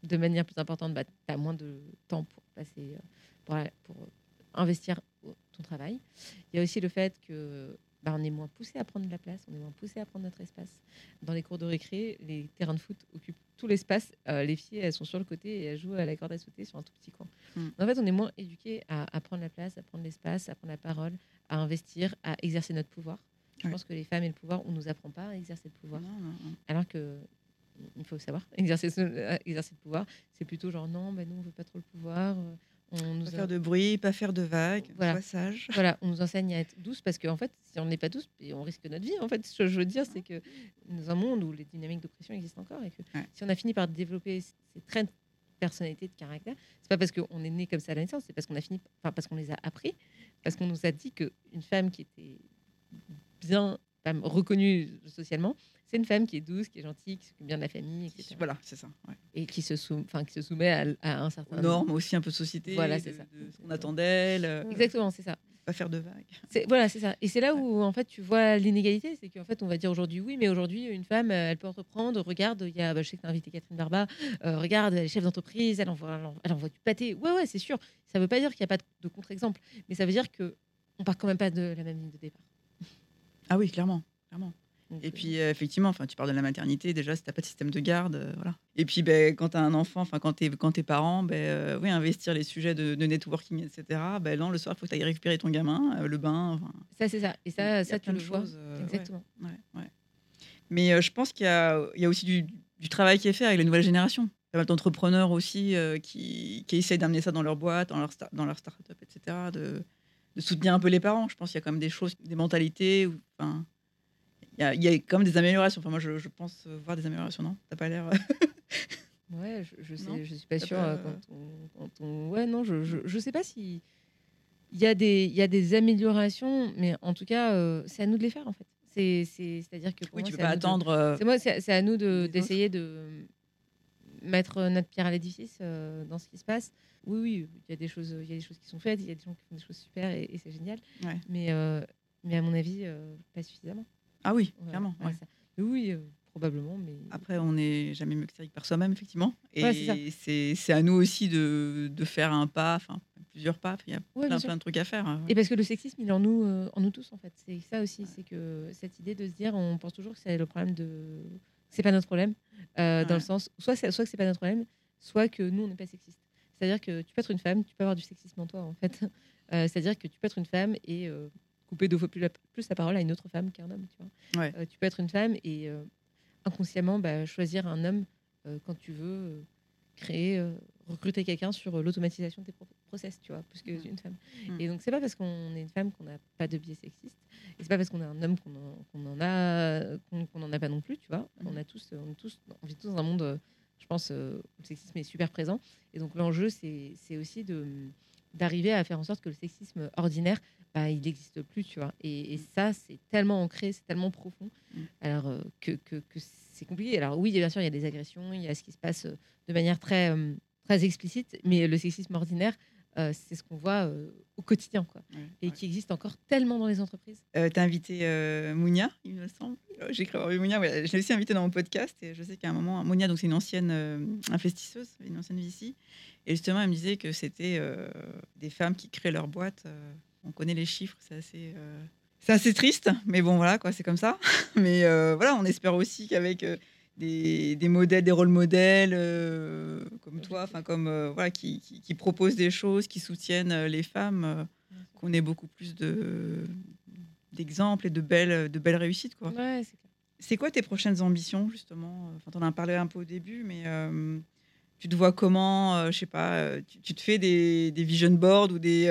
de manière plus importante, bah, tu as moins de temps pour, passer, euh, pour, pour investir ton travail. Il y a aussi le fait que bah, on est moins poussé à prendre de la place, on est moins poussé à prendre notre espace. Dans les cours de récré, les terrains de foot occupent tout l'espace. Euh, les filles, elles sont sur le côté et elles jouent à la corde à sauter sur un tout petit coin. Mm. En fait, on est moins éduqué à, à prendre la place, à prendre l'espace, à prendre la parole, à investir, à exercer notre pouvoir. Je Ouais. pense que les femmes et le pouvoir, on nous apprend pas à exercer le pouvoir. Non, non, non. Alors que il faut savoir [laughs] exercer, euh, exercer le pouvoir, c'est plutôt genre non, ben nous on veut pas trop le pouvoir. On nous Pas a- faire de bruit, pas faire de vagues, Voilà. sage. voilà, on nous enseigne à être douce parce qu'en fait, si on n'est pas douce, on risque notre vie. En fait, ce que je veux dire, c'est que dans un monde où les dynamiques d'oppression existent encore et que Ouais. si on a fini par développer ces traits de personnalité, de caractère, c'est pas parce qu'on est né comme ça à la naissance, c'est parce qu'on a fini, enfin parce qu'on les a appris, parce qu'on nous a dit qu'une femme qui était bien femme reconnue socialement, c'est une femme qui est douce, qui est gentille, qui s'occupe bien de la famille, etc. Voilà, c'est ça. ouais. Et qui se, sou- enfin, qui se soumet à, à un certain Aux normes aussi un peu de société, Voilà, c'est ça. de ce qu'on attend d'elle, euh, Exactement, c'est ça. pas faire de vagues. Voilà, c'est ça. Et c'est là où en fait tu vois l'inégalité, c'est qu'en fait on va dire aujourd'hui oui, mais aujourd'hui une femme euh, elle peut entreprendre. Regarde, il y a, bah, je sais que tu as invité Catherine Barba. euh, regarde, elle est chef d'entreprise, elle envoie, elle envoie- du pâté. Ouais, ouais, c'est sûr. Ça veut pas dire qu'il n'y a pas de, de contre-exemple, mais ça veut dire que on part quand même pas de la même ligne de départ. Ah oui, clairement. clairement. Et euh, puis, euh, effectivement, enfin, tu parles de la maternité, déjà, si tu n'as pas de système de garde, euh, voilà. Et puis, ben, quand tu as un enfant, enfin, quand tu es, quand t'es parent, ben, euh, oui, investir les sujets de, de networking, etc. Ben, non, le soir, il faut que tu ailles récupérer ton gamin, le bain. enfin, ça c'est ça. Et il y ça, a ça tu le vois. choses, ouais. Exactement. Ouais, ouais. Mais je pense qu'il y a, il y a aussi du, du travail qui est fait avec les nouvelles générations. Pas mal d'entrepreneurs aussi qui, qui essayent d'amener ça dans leur boîte, dans leur, sta- dans leur start-up, etc. De, de soutenir un peu les parents. Je pense qu'il y a quand même des choses, des mentalités. où- Enfin, il y, a, il y a quand même des améliorations. Enfin, moi, je, je pense euh, voir des améliorations, non? T'as pas l'air. [laughs] Ouais, je, je Non? sais, je suis pas sûre pas- euh, quand on, quand on- Ouais, non, je, je, je sais pas si. Il y, a des, il y a des améliorations, mais en tout cas, euh, c'est à nous de les faire en fait. C'est- c'est- C'est-à-dire que pour Oui, moi, tu peux pas de- attendre. euh, C'est moi, c'est à nous d'essayer de mettre notre pierre à l'édifice euh, dans ce qui se passe. Oui, oui, il y a des choses, il y a des choses qui sont faites, il y a des gens qui font des choses super et, et c'est génial. Ouais. Mais, euh, mais à mon avis, euh, pas suffisamment. Ah oui, Ouais, clairement. ouais, oui, probablement, mais Après, on n'est jamais mieux que Cédric par soi-même, effectivement. Et c'est à nous aussi de, de faire un pas, enfin plusieurs pas. Il y a plein, plein de trucs à faire. Et parce que le sexisme, il est en nous, en nous tous, en fait. C'est ça aussi, c'est que cette idée de se dire, on pense toujours que c'est le problème de. C'est pas notre problème, euh, dans le sens. Soit, soit que c'est pas notre problème, soit que nous, on n'est pas sexiste. C'est-à-dire que tu peux être une femme, tu peux avoir du sexisme en toi, en fait. [laughs] Euh, C'est-à-dire que tu peux être une femme et euh, couper deux fois plus la, plus la parole à une autre femme qu'un homme, tu vois. Ouais. Tu peux être une femme et inconsciemment bah, choisir un homme quand tu veux créer, recruter quelqu'un sur l'automatisation de tes tu vois, plus que Mm. une femme. Mm. Et donc c'est pas parce qu'on est une femme qu'on n'a pas de biais sexiste, et c'est pas parce qu'on est un homme qu'on en, a, qu'on en a pas non plus, tu vois. Mm. On a tous, on est tous, on vit tous dans un monde, euh, je pense, euh, où le sexisme est super présent. Et donc l'enjeu, c'est aussi de d'arriver à faire en sorte que le sexisme ordinaire, bah, il n'existe plus, tu vois. Et, et ça, c'est tellement ancré, c'est tellement profond, Mm. alors euh, que, que, que c'est compliqué. Alors oui, bien sûr, il y a des agressions, il y a ce qui se passe de manière très, très explicite, mais le sexisme ordinaire, euh, c'est ce qu'on voit euh, au quotidien, quoi. Ouais, Et ouais. qui existe encore tellement dans les entreprises. Euh, T'as invité euh, Mounia, il me semble. Euh, J'ai cru avoir vu Mounia. ouais, je l'ai aussi invité dans mon podcast. Et je sais qu'à un moment, Mounia, donc c'est une ancienne investisseuse, une ancienne VC. Et justement, elle me disait que c'était des femmes qui créent leur boîte. on connaît les chiffres, c'est assez. c'est assez triste, mais bon, voilà, quoi, c'est comme ça. [laughs] Mais voilà, on espère aussi qu'avec des, des modèles, des rôles modèles, euh, comme toi, enfin, comme euh, voilà, qui, qui, qui proposent des choses, qui soutiennent euh, les femmes, euh, qu'on ait beaucoup plus de d'exemples et de belles, de belles réussites. Quoi. Ouais, c'est quoi tes prochaines ambitions, justement? Enfin, tu en as parlé un peu au début, mais tu te vois comment Je sais pas, tu, tu te fais des, des vision boards ou des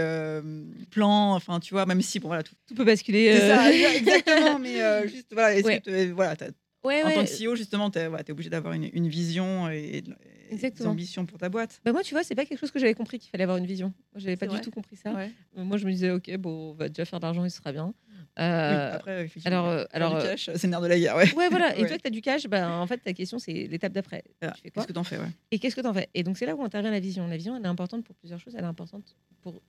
plans, enfin, tu vois, même si, bon, voilà, tout. Tout peut basculer. Ça, [laughs] exactement, mais juste, voilà, est-ce Ouais. que tu voilà, ouais, en ouais. tant que CEO, justement, tu es, obligé d'avoir une, une vision et, et des ambitions pour ta boîte Bah moi, tu vois, c'est pas quelque chose que j'avais compris qu'il fallait avoir une vision. Moi, j'avais pas du tout compris ça. Euh, Moi, je me disais, ok, bon, on va déjà faire de l'argent, il sera bien. Oui, Euh, après, effectivement, alors, euh, alors, du euh, cash, c'est le nerf de la guerre, ouais. ouais, voilà. [laughs] Et toi, que tu as du cash, bah, en fait, ta question, c'est l'étape d'après. Ah, tu fais Qu'est-ce que t'en fais, ouais. Et qu'est-ce que tu en fais? Et donc, c'est là où intervient la vision. La vision, elle est importante pour plusieurs choses. Elle est importante pour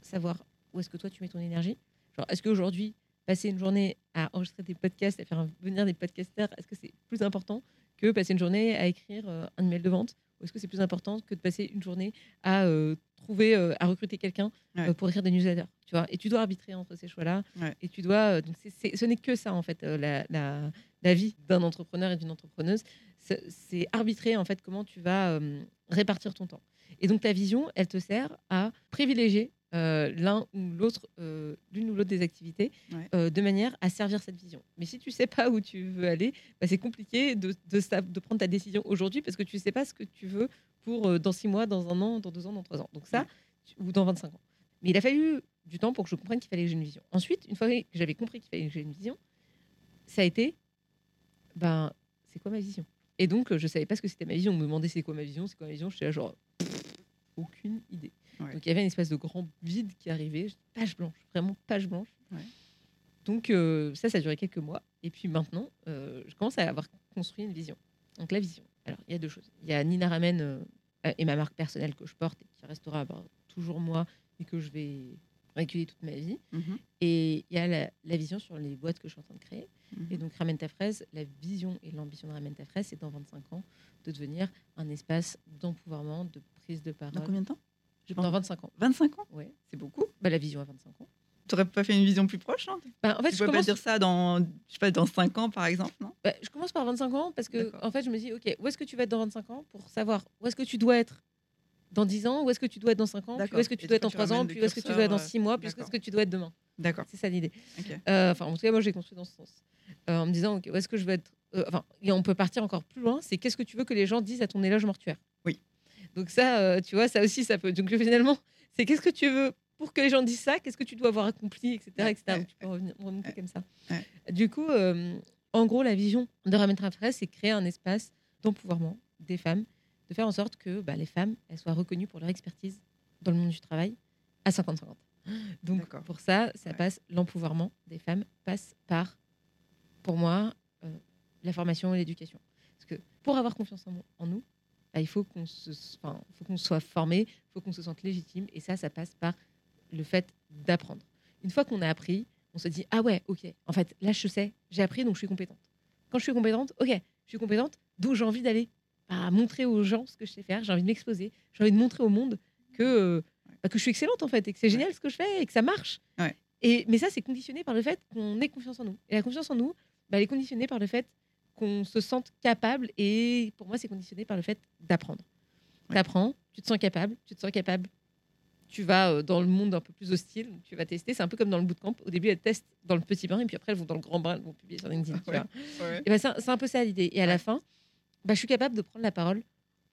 savoir où est-ce que toi, tu mets ton énergie. Genre, est-ce qu'aujourd'hui, passer une journée à enregistrer des podcasts, à faire venir des podcasters, est-ce que c'est plus important que passer une journée à écrire euh, un email de vente? Ou est-ce que c'est plus important que de passer une journée à euh, trouver, euh, à recruter quelqu'un euh, pour écrire des newsletters tu vois? Et tu dois arbitrer entre ces choix-là. Ouais. Et tu dois. donc ce n'est que ça, en fait, la, la- la vie d'un entrepreneur et d'une entrepreneuse. C'est arbitrer, en fait, comment tu vas répartir ton temps. Et donc, ta vision, elle te sert à privilégier euh, l'un ou l'autre, euh, l'une ou l'autre des activités, Ouais. euh, de manière à servir cette vision. Mais si tu sais pas où tu veux aller, bah, c'est compliqué de, de, sa- de prendre ta décision aujourd'hui parce que tu sais pas ce que tu veux pour dans six mois, dans un an, dans deux ans, dans trois ans. Donc ça, Ouais. tu- ou dans 25 ans. Mais il a fallu du temps pour que je comprenne qu'il fallait que j'ai une vision. Ensuite, une fois que j'avais compris qu'il fallait que j'ai une vision, ça a été, ben, c'est quoi ma vision? Et donc, je savais pas ce que c'était ma vision. On me demandait c'est quoi ma vision, c'est quoi ma vision? J'étais là genre, pff, aucune idée. Ouais. Donc il y avait une espèce de grand vide qui arrivait, page blanche, vraiment page blanche. Ouais. Donc euh, ça, ça a duré quelques mois. Et puis maintenant, euh, je commence à avoir construit une vision. Donc la vision. Alors il y a deux choses. Il y a Nina Ramen euh, et ma marque personnelle que je porte et qui restera ben, toujours moi et que je vais recueillir toute ma vie. Mhm. Et il y a la, la vision sur les boîtes que je suis en train de créer. Mhm. Et donc Ramène ta fraise, la vision et l'ambition de Ramène ta fraise, c'est dans 25 ans de devenir un espace d'empouvoirment, de prise de parole. Dans combien de temps? Dans entendu. 25 ans. 25 ans Ouais. C'est beaucoup. Bah, la vision à 25 ans. T'aurais pas fait une vision plus proche hein? Bah, en fait, Tu je peux pas dire ça dans, je sais pas, dans 5 ans, par exemple, non? Bah, je commence par 25 ans parce que en fait, je me dis, ok, où est-ce que tu vas être dans 25 ans pour savoir où est-ce que tu dois être dans 10 ans, où est-ce que tu dois être dans 5 ans, où est-ce que tu dois être dans tu 3 ans, puis où est-ce que tu dois être dans curseurs, 6 mois, puis où est-ce que tu dois être demain. D'accord. C'est ça l'idée. Euh, en tout cas, moi, j'ai construit dans ce sens. Euh, en me disant, ok, où est-ce que je vais être. euh, et on peut partir encore plus loin. C'est qu'est-ce que tu veux que les gens disent à ton éloge mortuaire? Oui. Donc, ça, euh, tu vois, ça aussi, ça peut. Donc, finalement, c'est qu'est-ce que tu veux pour que les gens disent ça Qu'est-ce que tu dois avoir accompli, etc. Etc. Donc, tu peux revenir, remonter comme ça. Du coup, euh, en gros, la vision de Ramen Trapress, c'est créer un espace d'empouvoirment des femmes, de faire en sorte que bah, les femmes elles soient reconnues pour leur expertise dans le monde du travail à 50-50. Donc pour ça, ça Ouais. passe l'empouvoirment des femmes passe par, pour moi, euh, la formation et l'éducation. Parce que pour avoir confiance en, en nous, bah, il faut qu'on se, enfin, faut qu'on soit formé, il faut qu'on se sente légitime, et ça, ça passe par le fait d'apprendre. Une fois qu'on a appris, on se dit ah ouais, ok, en fait là je sais, j'ai appris donc je suis compétente. Quand je suis compétente, ok, je suis compétente, donc j'ai envie d'aller montrer aux gens ce que je sais faire, j'ai envie de m'exposer, j'ai envie de montrer au monde que euh, bah, que je suis excellente en fait et que c'est génial ce que je fais et que ça marche. Ouais. Et mais ça c'est conditionné par le fait qu'on ait confiance en nous. Et la confiance en nous, bah, elle est conditionnée par le fait qu'on se sente capable et pour moi c'est conditionné par le fait d'apprendre. Ouais. Tu apprends, tu te sens capable, tu te sens capable. Tu vas euh, dans le monde un peu plus hostile, tu vas tester. C'est un peu comme dans le bootcamp. Au début, elles testent dans le petit bain et puis après, elles vont dans le grand bain, elles vont publier sur LinkedIn. Ouais. ben, c'est un- peu ça l'idée. Et à la fin, bah, je suis capable de prendre la parole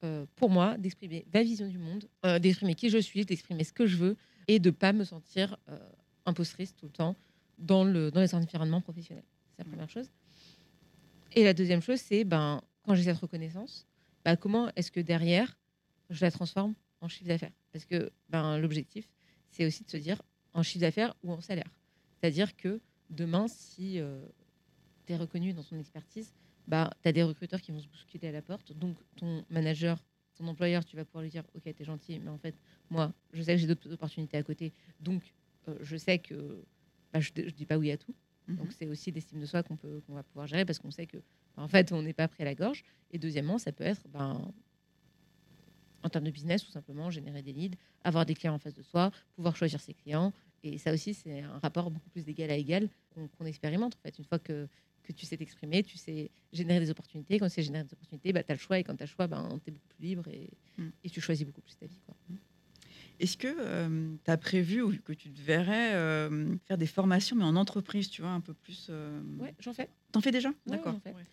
euh, pour moi, d'exprimer ma vision du monde, euh, d'exprimer qui je suis, d'exprimer ce que je veux et de pas me sentir euh, impostrice tout le temps dans, le, dans les environnements professionnels. C'est la première chose. Et la deuxième chose, c'est ben, quand j'ai cette reconnaissance, bah, comment est-ce que derrière, je la transforme en chiffre d'affaires? Parce que ben, l'objectif, c'est aussi de se dire en chiffre d'affaires ou en salaire. C'est-à-dire que demain, si tu es reconnu dans ton expertise, bah, tu as des recruteurs qui vont se bousculer à la porte. Donc, ton manager, ton employeur, tu vas pouvoir lui dire Ok, tu es gentil, mais en fait, moi, je sais que j'ai d'autres opportunités à côté. Donc, euh, je sais que bah, je ne dis pas oui à tout. Mhm. Donc, c'est aussi l'estime de soi qu'on peut qu'on va pouvoir gérer parce qu'on sait que, bah, en fait, on n'est pas pris à la gorge. Et deuxièmement, ça peut être ben, en termes de business, tout simplement, générer des leads, avoir des clients en face de soi, pouvoir choisir ses clients. Et ça aussi, c'est un rapport beaucoup plus d'égal à égal qu'on expérimente. En fait, une fois que, que tu sais t'exprimer, tu sais générer des opportunités. Quand tu sais générer des opportunités, bah, tu as le choix. Et quand tu as le choix, ben, tu es beaucoup plus libre et, Mm. et tu choisis beaucoup plus ta vie. Quoi. Est-ce que tu as prévu ou que tu te verrais euh, faire des formations, mais en entreprise, tu vois, un peu plus. euh, Ouais, j'en fais. T'en fais déjà? Ouais, D'accord. j'en fais. Ouais.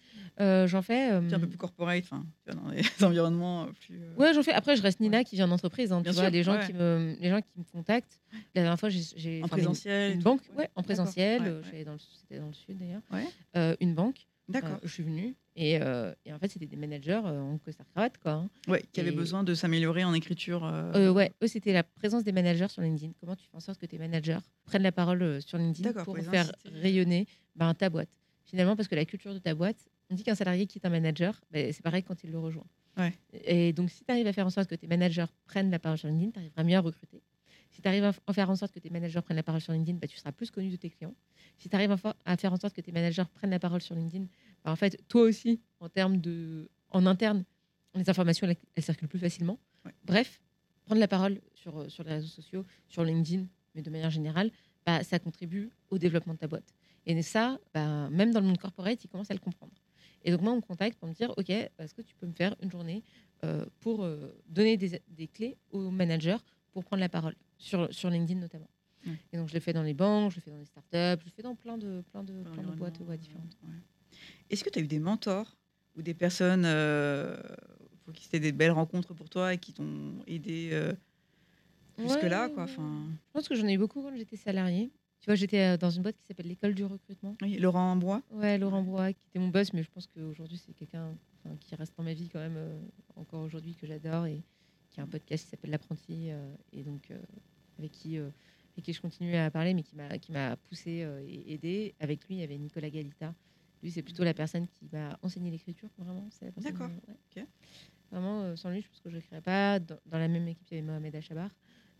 Euh, fais. euh, un peu plus corporate, enfin, dans les [laughs] environnements euh, plus. euh, Ouais, j'en fais. Après, je reste Nina qui vient d'entreprise. hein, tu vois, sûr, les gens qui me, les gens qui me contactent. La dernière fois, j'ai, en présentiel. Une, banque, Ouais. en présentiel. Euh, j'allais dans dans le sud d'ailleurs. Ouais. Euh, une banque. D'accord. euh, je suis venue et, euh, et en fait, c'était des managers euh, en costard cravate, quoi. hein. Ouais, qui avait et- besoin de s'améliorer en écriture. ouais, eux, c'était la présence des managers sur LinkedIn. Comment tu fais en sorte que tes managers prennent la parole sur LinkedIn pour faire inciter. rayonner ben, ta boîte? Finalement, parce que la culture de ta boîte, on dit qu'un salarié quitte un manager, ben, c'est pareil quand il le rejoint. Ouais. Et donc, si tu arrives à faire en sorte que tes managers prennent la parole sur LinkedIn, tu arriveras mieux à recruter. Si tu arrives à faire en sorte que tes managers prennent la parole sur LinkedIn, ben, tu seras plus connu de tes clients. Si tu arrives à fa- à faire en sorte que tes managers prennent la parole sur LinkedIn, ben, en fait, toi aussi, en termes de, en interne, les informations, elles, elles circulent plus facilement. Ouais. Bref, prendre la parole sur, euh, sur les réseaux sociaux, sur LinkedIn, mais de manière générale, bah, ça contribue au développement de ta boîte. Et ça, bah, même dans le monde corporate, ils commencent à le comprendre. Et donc moi, on me contacte pour me dire, OK, est-ce que tu peux me faire une journée euh, pour euh, donner des, des clés aux managers pour prendre la parole, sur, sur LinkedIn notamment. Ouais. Et donc je le fais dans les banques, je le fais dans les startups, je le fais dans plein de, plein de, dans plein de boîtes ouais, différentes. ouais. Est-ce que tu as eu des mentors ou des personnes euh, pour qui c'était des belles rencontres pour toi et qui t'ont aidé euh, jusque-là quoi? Enfin, Je pense que j'en ai eu beaucoup quand j'étais salarié. Tu vois, j'étais euh, dans une boîte qui s'appelle l'école du recrutement. oui, Laurent Bois Ouais, Laurent Brois, qui était mon boss, mais je pense qu'aujourd'hui, c'est quelqu'un qui reste dans ma vie quand même, euh, encore aujourd'hui, que j'adore, et qui a un podcast qui s'appelle L'apprenti, euh, et donc euh, avec, qui, euh, avec qui je continue à parler, mais qui m'a, qui m'a poussé et aidé. Avec lui, il y avait Nicolas Galita. Lui, c'est plutôt la personne qui m'a enseigné l'écriture, vraiment. C'est D'accord. ouais. Vraiment, sans lui, je pense que je ne créerais pas. Dans, dans la même équipe, il y avait Mohamed Achabar.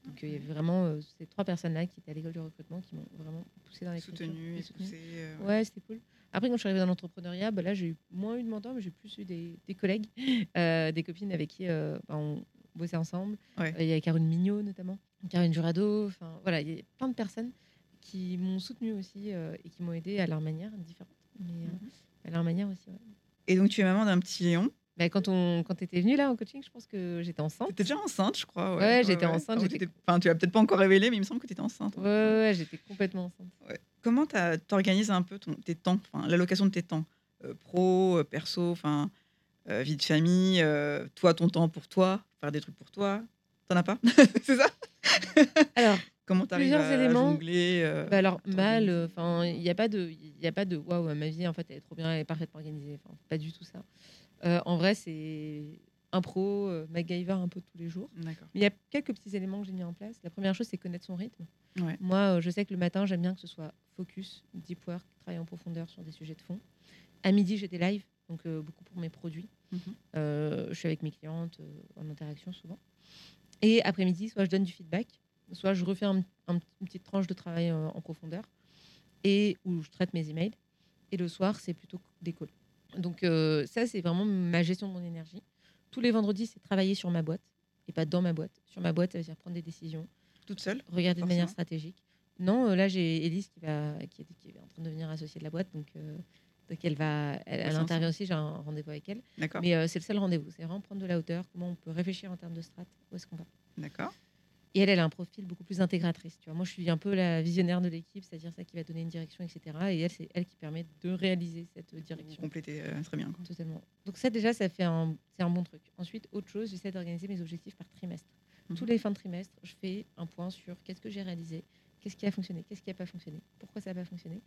Donc, il y avait vraiment euh, ces trois personnes-là qui étaient à l'école du recrutement qui m'ont vraiment poussé dans l'écriture. soutenu et poussé euh, Ouais, c'était cool. Après, quand je suis arrivée dans l'entrepreneuriat, bah là, j'ai eu moins eu de mentors, mais j'ai plus eu des, des collègues, [laughs] euh, des copines avec qui bah, on bossait ensemble. Ouais. Euh, Il y a Caroline Mignot, notamment, Caroline Jurado. Enfin, voilà, il y a plein de personnes qui m'ont soutenue aussi euh, et qui m'ont aidé à leur manière, différente, mais euh, Mhm. à leur manière aussi. ouais. Et donc tu es maman d'un petit lion. Bah, quand on, quand étais venue là en coaching, je pense que j'étais enceinte. Tu étais déjà enceinte, je crois. Ouais, j'étais enceinte, Ah, t'étais- Enfin, tu l'as peut-être pas encore révélé, mais il me semble que tu étais enceinte. Ouais, j'étais complètement enceinte. Comment tu organises un peu ton, tes temps, enfin, l'allocation de tes temps euh, pro, perso, enfin, euh, vie de famille, euh, toi, ton temps pour toi, faire des trucs pour toi. T'en as pas [laughs] C'est ça Alors, Comment tu arrives Plusieurs à éléments. jongler euh, Bah alors mal, enfin il n'y a pas de, il y a pas de waouh ma vie en fait elle est trop bien, elle est parfaitement organisée, pas du tout ça. En vrai c'est impro, MacGyver un peu tous les jours. Mais il y a quelques petits éléments que j'ai mis en place. La première chose c'est connaître son rythme. Ouais. Moi je sais que le matin j'aime bien que ce soit focus, deep work, travail en profondeur sur des sujets de fond. À midi j'ai des lives donc euh, beaucoup pour mes produits. Mhm. Euh, je suis avec mes clientes euh, en interaction souvent. Et après-midi, soit je donne du feedback, soit je refais un- un- une petite tranche de travail en profondeur et où je traite mes emails. Et le soir, c'est plutôt des calls. Donc euh, ça, c'est vraiment ma gestion de mon énergie. Tous les vendredis, c'est travailler sur ma boîte et pas dans ma boîte. Sur ma boîte, ça veut dire prendre des décisions, Toute seule regarder de manière stratégique. Non, euh, là, j'ai Elise qui, va, qui, est, qui est en train de devenir associée de la boîte. Donc, euh, donc elle, va, elle, elle Bosser intervient aussi, j'ai un rendez-vous avec elle. Mais euh, c'est le seul rendez-vous. C'est vraiment prendre de la hauteur, comment on peut réfléchir en termes de strat, où est-ce qu'on va. D'accord. Et elle, elle a un profil beaucoup plus intégratrice. Tu vois. Moi, je suis un peu la visionnaire de l'équipe, c'est-à-dire ça qui va donner une direction, etc. Et elle, c'est elle qui permet de réaliser cette Vous direction. complétez euh, très bien. quoi. Totalement. Donc ça, déjà, ça fait un, c'est un bon truc. Ensuite, autre chose, j'essaie d'organiser mes objectifs par trimestre. Mhm. Tous les fins de trimestre, je fais un point sur qu'est-ce que j'ai réalisé, qu'est-ce qui a fonctionné, qu'est-ce qui n'a pas fonctionné, pourquoi ça n'a pas fonctionné,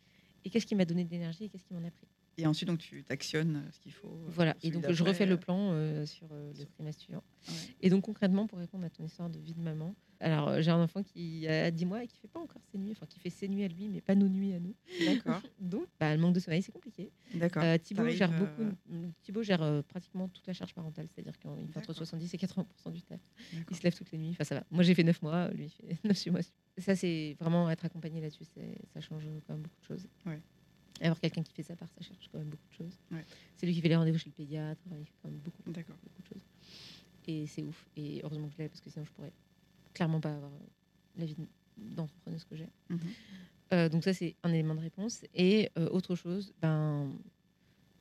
et qu'est-ce qui m'a donné de l'énergie et qu'est-ce qui m'en a pris? Et ensuite, donc, tu t'actionnes euh, ce qu'il faut. euh, Voilà, et donc je refais le euh, plan euh, sur euh, le trimestre suivant. ouais. Et donc concrètement, pour répondre à ton histoire de vie de maman, alors euh, j'ai un enfant qui a 10 mois et qui fait pas encore ses nuits, enfin qui fait ses nuits à lui, mais pas nos nuits à nous. D'accord. [laughs] Donc bah, le manque de sommeil, c'est compliqué. D'accord. Euh, Thibaut gère euh, beaucoup, Thibaut gère euh, pratiquement toute la charge parentale, c'est-à-dire qu'il fait entre D'accord. 70 et 80% du taf. Il se lève toutes les nuits, enfin ça va. Moi j'ai fait 9 mois, lui il fait [laughs] 9 mois. Ça c'est vraiment être accompagné là-dessus, ça change quand même beaucoup de choses. Ouais. Avoir quelqu'un qui fait sa part, ça change quand même beaucoup de choses. Ouais. C'est lui qui fait les rendez-vous chez le pédiatre, il fait quand même beaucoup, beaucoup de choses. Et c'est ouf. Et heureusement que je l'ai parce que sinon je pourrais clairement pas avoir la vie d'entrepreneuse que j'ai. Mhm. Euh, donc ça c'est un élément de réponse. Et euh, autre chose, ben,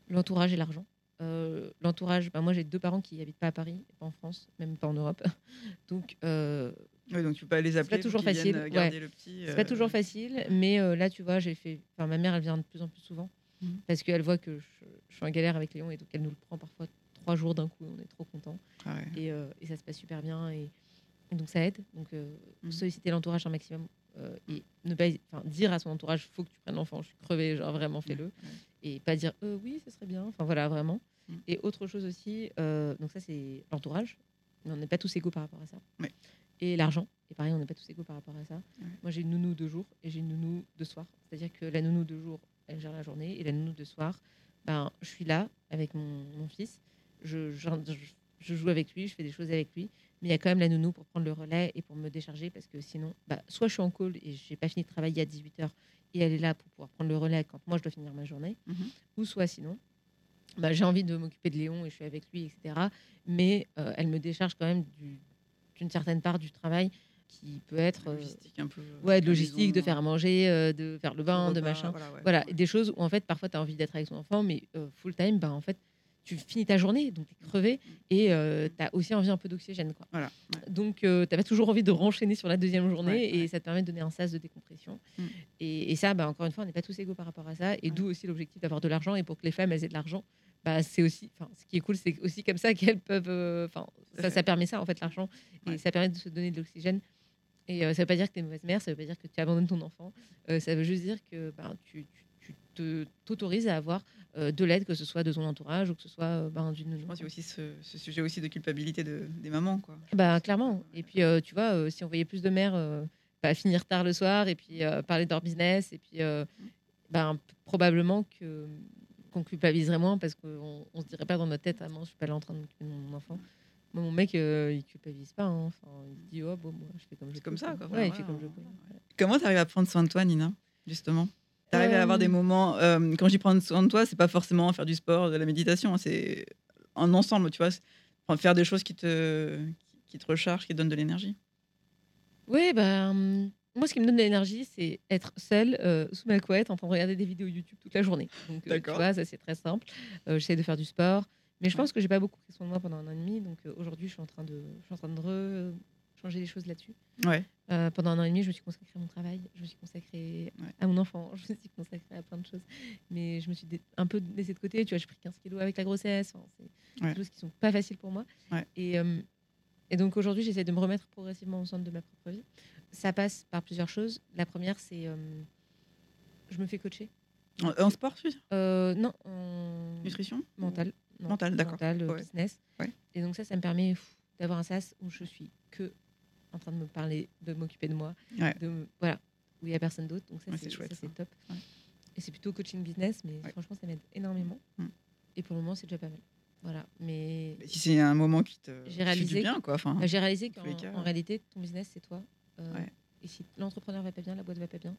l'entourage et l'argent. Euh, l'entourage, ben, moi j'ai deux parents qui habitent pas à Paris, pas en France, même pas en Europe. [laughs] Donc euh, Ouais, donc tu peux pas les appeler. pas toujours facile, garder le petit. c'est pas toujours facile, mais là tu vois, j'ai fait. Enfin, ma mère elle vient de plus en plus souvent Mhm. parce qu'elle voit que je, je suis en galère avec Léon et donc elle nous le prend parfois trois jours d'un coup. On est trop contents ah ouais. et, et ça se passe super bien et donc ça aide. Donc euh, Mhm. solliciter l'entourage un maximum euh, et ne pas dire à son entourage faut que tu prennes l'enfant, je suis crevée, genre vraiment fais-le et pas dire euh, oui ce serait bien. Enfin voilà vraiment. Mhm. Et autre chose aussi, donc ça c'est l'entourage, mais on n'est pas tous égaux par rapport à ça. Et l'argent, et pareil on n'est pas tous égaux par rapport à ça. Moi j'ai une nounou de jour et j'ai une nounou de soir, c'est-à-dire que la nounou de jour elle gère la journée et la nounou de soir, ben je suis là avec mon, mon fils, je, je, je- je joue avec lui, je fais des choses avec lui, mais il y a quand même la nounou pour prendre le relais et pour me décharger parce que sinon, bah, soit je suis en call et j'ai pas fini de travailler à 18h et elle est là pour pouvoir prendre le relais quand moi je dois finir ma journée, Mhm. ou soit sinon, bah, j'ai envie de m'occuper de Léon et je suis avec lui, etc. Mais euh, elle me décharge quand même du- d'une certaine part du travail qui peut être euh, logistique un peu. ouais, de logistique, de faire à manger, euh, de faire le bain, de machin. Voilà, ouais, Voilà, ouais. des choses où en fait parfois tu as envie d'être avec ton enfant, mais full time, bah, en fait tu finis ta journée, donc tu es crevé et tu as aussi envie un peu d'oxygène. quoi. Voilà, ouais. Donc tu n'as pas toujours envie de renchaîner sur la deuxième journée Ouais, et ouais. ça te permet de donner un sas de décompression. Mm. Et, et ça, bah, encore une fois, on n'est pas tous égaux par rapport à ça. Et d'où aussi l'objectif d'avoir de l'argent et pour que les femmes elles aient de l'argent. Bah, c'est aussi, ce qui est cool, c'est aussi comme ça [laughs] qu'elles peuvent, euh, enfin, ça, permet ça en fait l'argent et ça permet de se donner de l'oxygène. Et euh, ça veut pas dire que tu es mauvaise mère, ça veut pas dire que tu abandonnes ton enfant. Euh, ça veut juste dire que tu, tu, tu t'autorises à avoir euh, de l'aide, que ce soit de ton entourage ou que ce soit euh, ben, d'une Je pense qu'il y a aussi ce, ce sujet aussi de culpabilité de, des mamans, quoi. Bah, clairement. Et puis, euh, tu vois, euh, si on voyait plus de mères euh, bah, finir tard le soir et puis parler de leur business, et puis p- probablement que qu'on culpabiliserait moins parce qu'on on se dirait pas dans notre tête, ah non, je suis pas là en train de m'occuper de mon enfant. Moi, mon mec, il culpabilise pas. hein. Enfin, il se dit, oh, bon, moi, je fais comme je C'est comme ça, quoi. Ouais, Voilà, il fait voilà, comme je peux. Comment tu arrives à prendre soin de toi, Nina, justement? Tu arrives à avoir des Euh, moments. euh, quand je dis prendre soin de toi, c'est pas forcément faire du sport, de la méditation, hein, c'est un ensemble, tu vois. faire des choses qui te, qui, te rechargent, qui te donnent de l'énergie. Oui, ben, moi, ce qui me donne de l'énergie, c'est être seule euh, sous ma couette en train de regarder des vidéos YouTube toute la journée. Donc, tu D'accord. vois, ça, c'est très simple. J'essaie de faire du sport. Mais je pense que j'ai pas beaucoup pris soin de moi pendant un an et demi. Donc, aujourd'hui, je suis en train de, je suis en train de re- changer les choses là-dessus. Ouais. Euh, pendant un an et demi, je me suis consacrée à mon travail, je me suis consacrée Ouais. à mon enfant, [laughs] je me suis consacrée à plein de choses. Mais je me suis un peu laissée de côté. Tu vois, j'ai pris 15 kilos avec la grossesse. Enfin, c'est Ouais. des choses qui sont pas faciles pour moi. Ouais. Et, euh, et donc aujourd'hui, j'essaie de me remettre progressivement au centre de ma propre vie. ça passe par plusieurs choses. La première, c'est euh, je me fais coacher. En, en sport, tu non, en Nutrition? mental. Non, Mental, d'accord. Mental, business. Et donc ça, ça me permet d'avoir un sas où je suis que en train de me parler, de m'occuper de moi, Ouais. de me- voilà, où il y a personne d'autre. Donc ça, Ouais, c'est top. Ouais. Et c'est plutôt coaching business, mais franchement, ça m'aide énormément. Mm. Et pour le moment, c'est déjà pas mal. Voilà. Mais Si c'est un moment qui te J'ai réalisé du bien, quoi. Enfin, bah, j'ai réalisé qu'en en réalité, ton business, c'est toi. Euh. Et si l'entrepreneur va pas bien, la boîte va pas bien.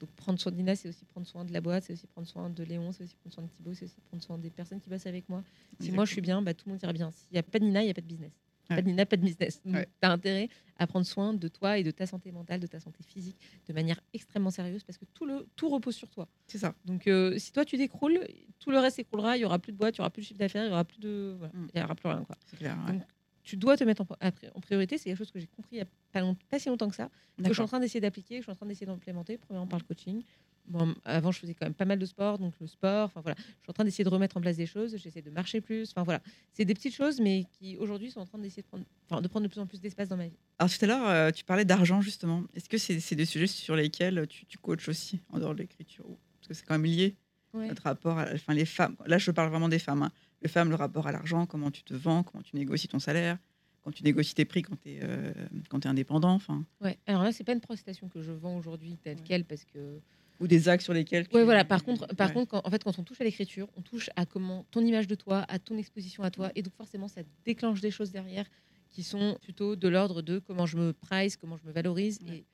Donc prendre soin de Nina, c'est aussi prendre soin de la boîte, c'est aussi prendre soin de Léon, c'est aussi prendre soin de Thibaut, c'est aussi prendre soin des personnes qui bossent avec moi. Si moi je suis bien, bah, tout le monde ira bien. S'il n'y a pas de Nina, il n'y a pas de business. Pas de Nina, pas de business. Ouais. tu as intérêt à prendre soin de toi et de ta santé mentale, de ta santé physique de manière extrêmement sérieuse parce que tout, le, tout repose sur toi. c'est ça. Donc euh, si toi tu décroules, tout le reste s'écroulera, il n'y aura plus de boîte, il n'y aura plus de chiffre d'affaires, il n'y aura plus de. voilà, Mm. il n'y aura plus rien. Quoi C'est clair. ouais. Donc, tu dois te mettre en, priorité. C'est quelque chose que j'ai compris il n'y a pas, pas si longtemps que ça, que je suis en train d'essayer d'appliquer, que je suis en train d'essayer d'implémenter. Premièrement par le coaching. Bon, avant, je faisais quand même pas mal de sport, donc le sport. Enfin voilà, je suis en train d'essayer de remettre en place des choses. J'essaie de marcher plus. Enfin voilà, c'est des petites choses, mais qui aujourd'hui sont en train d'essayer de prendre, enfin, de prendre de plus en plus d'espace dans ma vie. Alors tout à l'heure, euh, tu parlais d'argent justement. Est-ce que c'est c'est des sujets sur lesquels tu, tu coaches aussi en dehors de l'écriture? Parce que c'est quand même lié Ouais. notre rapport, à, enfin les femmes. Là, je parle vraiment des femmes. hein. Les femmes, le rapport à l'argent, comment tu te vends, comment tu négocies ton salaire, quand tu négocies tes prix quand tu es, es indépendant, enfin, Ouais. Alors là, c'est pas une prestation que je vends aujourd'hui telle Ouais. quelle parce que ou des axes sur lesquels. tu- Ouais, voilà. Par contre, par Ouais. contre, quand, en fait, quand on touche à l'écriture, on touche à comment ton image de toi, à ton exposition à toi, et donc forcément, ça déclenche des choses derrière qui sont plutôt de l'ordre de comment je me price, comment je me valorise. Ouais. Et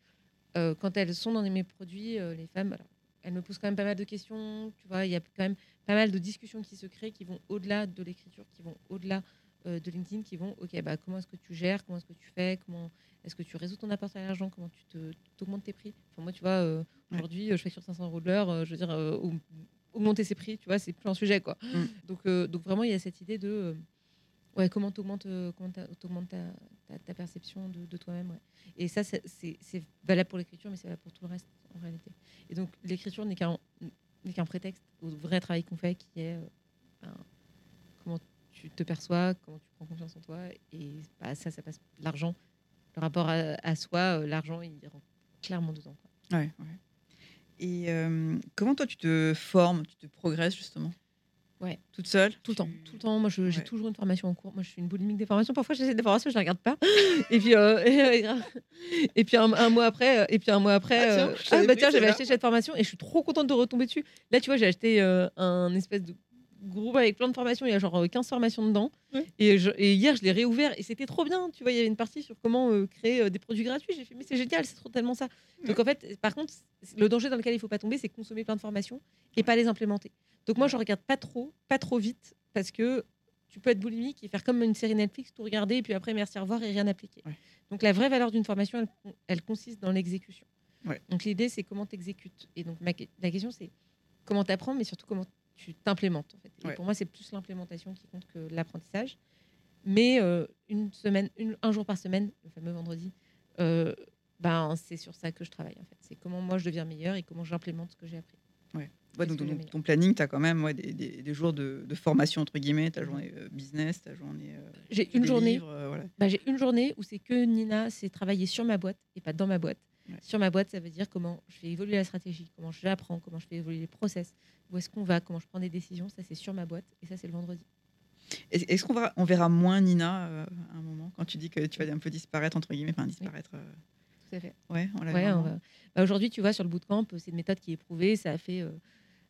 euh, quand elles sont dans mes produits, euh, les femmes, alors, elles me posent quand même pas mal de questions. Tu vois, il y a quand même pas mal de discussions qui se créent, qui vont au-delà de l'écriture, qui vont au-delà de LinkedIn, qui vont, ok, bah comment est-ce que tu gères, comment est-ce que tu fais, comment est-ce que tu résous ton apport à l'argent, comment tu te t'augmentes tes prix. Enfin, moi, tu vois, euh, aujourd'hui, euh, je fais sur 500 euros de l'heure, euh, je veux dire, euh, aug- augmenter ses prix, tu vois, c'est plus un sujet, quoi. Mm. Donc, euh, donc vraiment, il y a cette idée de, euh, ouais, comment tu augmentes, comment t'a- ta, ta, perception de, de toi-même, ouais. Et ça, c'est- valable pour l'écriture, mais c'est valable pour tout le reste, en réalité. Et donc, l'écriture n'est qu'un prétexte au vrai travail qu'on fait, qui est euh, tu te perçois, comment tu prends confiance en toi. Et bah, ça, ça passe l'argent. Le rapport à, à soi, euh, l'argent, il rentre clairement dedans. quoi. Ouais, ouais. Et euh, comment toi tu te formes, tu te progresses justement? Ouais. Toute seule? Tout le temps, tout le temps. Moi, j'ai Ouais. toujours une formation en cours. Moi, je suis une boulimique des formations. Parfois, j'essaie des formations, je les regarde pas. Et puis, euh, [laughs] et, puis un, un mois après, et puis un mois après, Ah, tiens, euh, savais bah tiens, j'avais acheté cette formation et je suis trop contente de retomber dessus. Là, tu vois, j'ai acheté euh, un espèce de groupe avec plein de formations. Il y a genre euh, 15 formations dedans. Ouais. Et, je- et hier, je l'ai réouvert et c'était trop bien. Tu vois, il y avait une partie sur comment euh, créer euh, des produits gratuits. J'ai fait, mais c'est génial, c'est trop tellement ça. Donc en fait, par contre, le danger dans lequel il faut pas tomber, c'est consommer plein de formations et pas les implémenter. Donc moi, je regarde pas trop, pas trop vite, parce que tu peux être boulimique et faire comme une série Netflix, tout regarder, et puis après, merci, au revoir, et rien appliquer. Ouais. Donc la vraie valeur d'une formation, elle, elle consiste dans l'exécution. Ouais. Donc l'idée, c'est comment tu exécutes. Et donc ma la question, c'est comment tu apprends, mais surtout comment tu t'implémentes. En fait. Ouais. pour moi, c'est plus l'implémentation qui compte que l'apprentissage. Mais euh, une semaine, une- un jour par semaine, le fameux vendredi, euh, ben, c'est sur ça que je travaille. En fait. C'est comment moi je deviens meilleur et comment j'implémente ce que j'ai appris. Ouais, donc ton, planning, tu as quand même ouais, des, des- des jours de, de formation, entre guillemets, ta journée euh, business, ta journée. euh, J'ai une journée euh, voilà. Bah, j'ai une journée où c'est que Nina, c'est travailler sur ma boîte et pas dans ma boîte. Ouais. Sur ma boîte, ça veut dire comment je fais évoluer la stratégie, comment je l'apprends, comment je fais évoluer les process, où est-ce qu'on va, comment je prends des décisions. Ça, c'est sur ma boîte et ça, c'est le vendredi. Est- Est-ce qu'on verra, on verra moins Nina euh, à un moment quand tu dis que tu vas un peu disparaître, entre guillemets, enfin disparaître euh, Tout à fait. Ouais, on l'a Ouais, va- bah, Aujourd'hui, tu vois, sur le bootcamp, c'est une méthode qui est prouvée. Ça a fait, euh,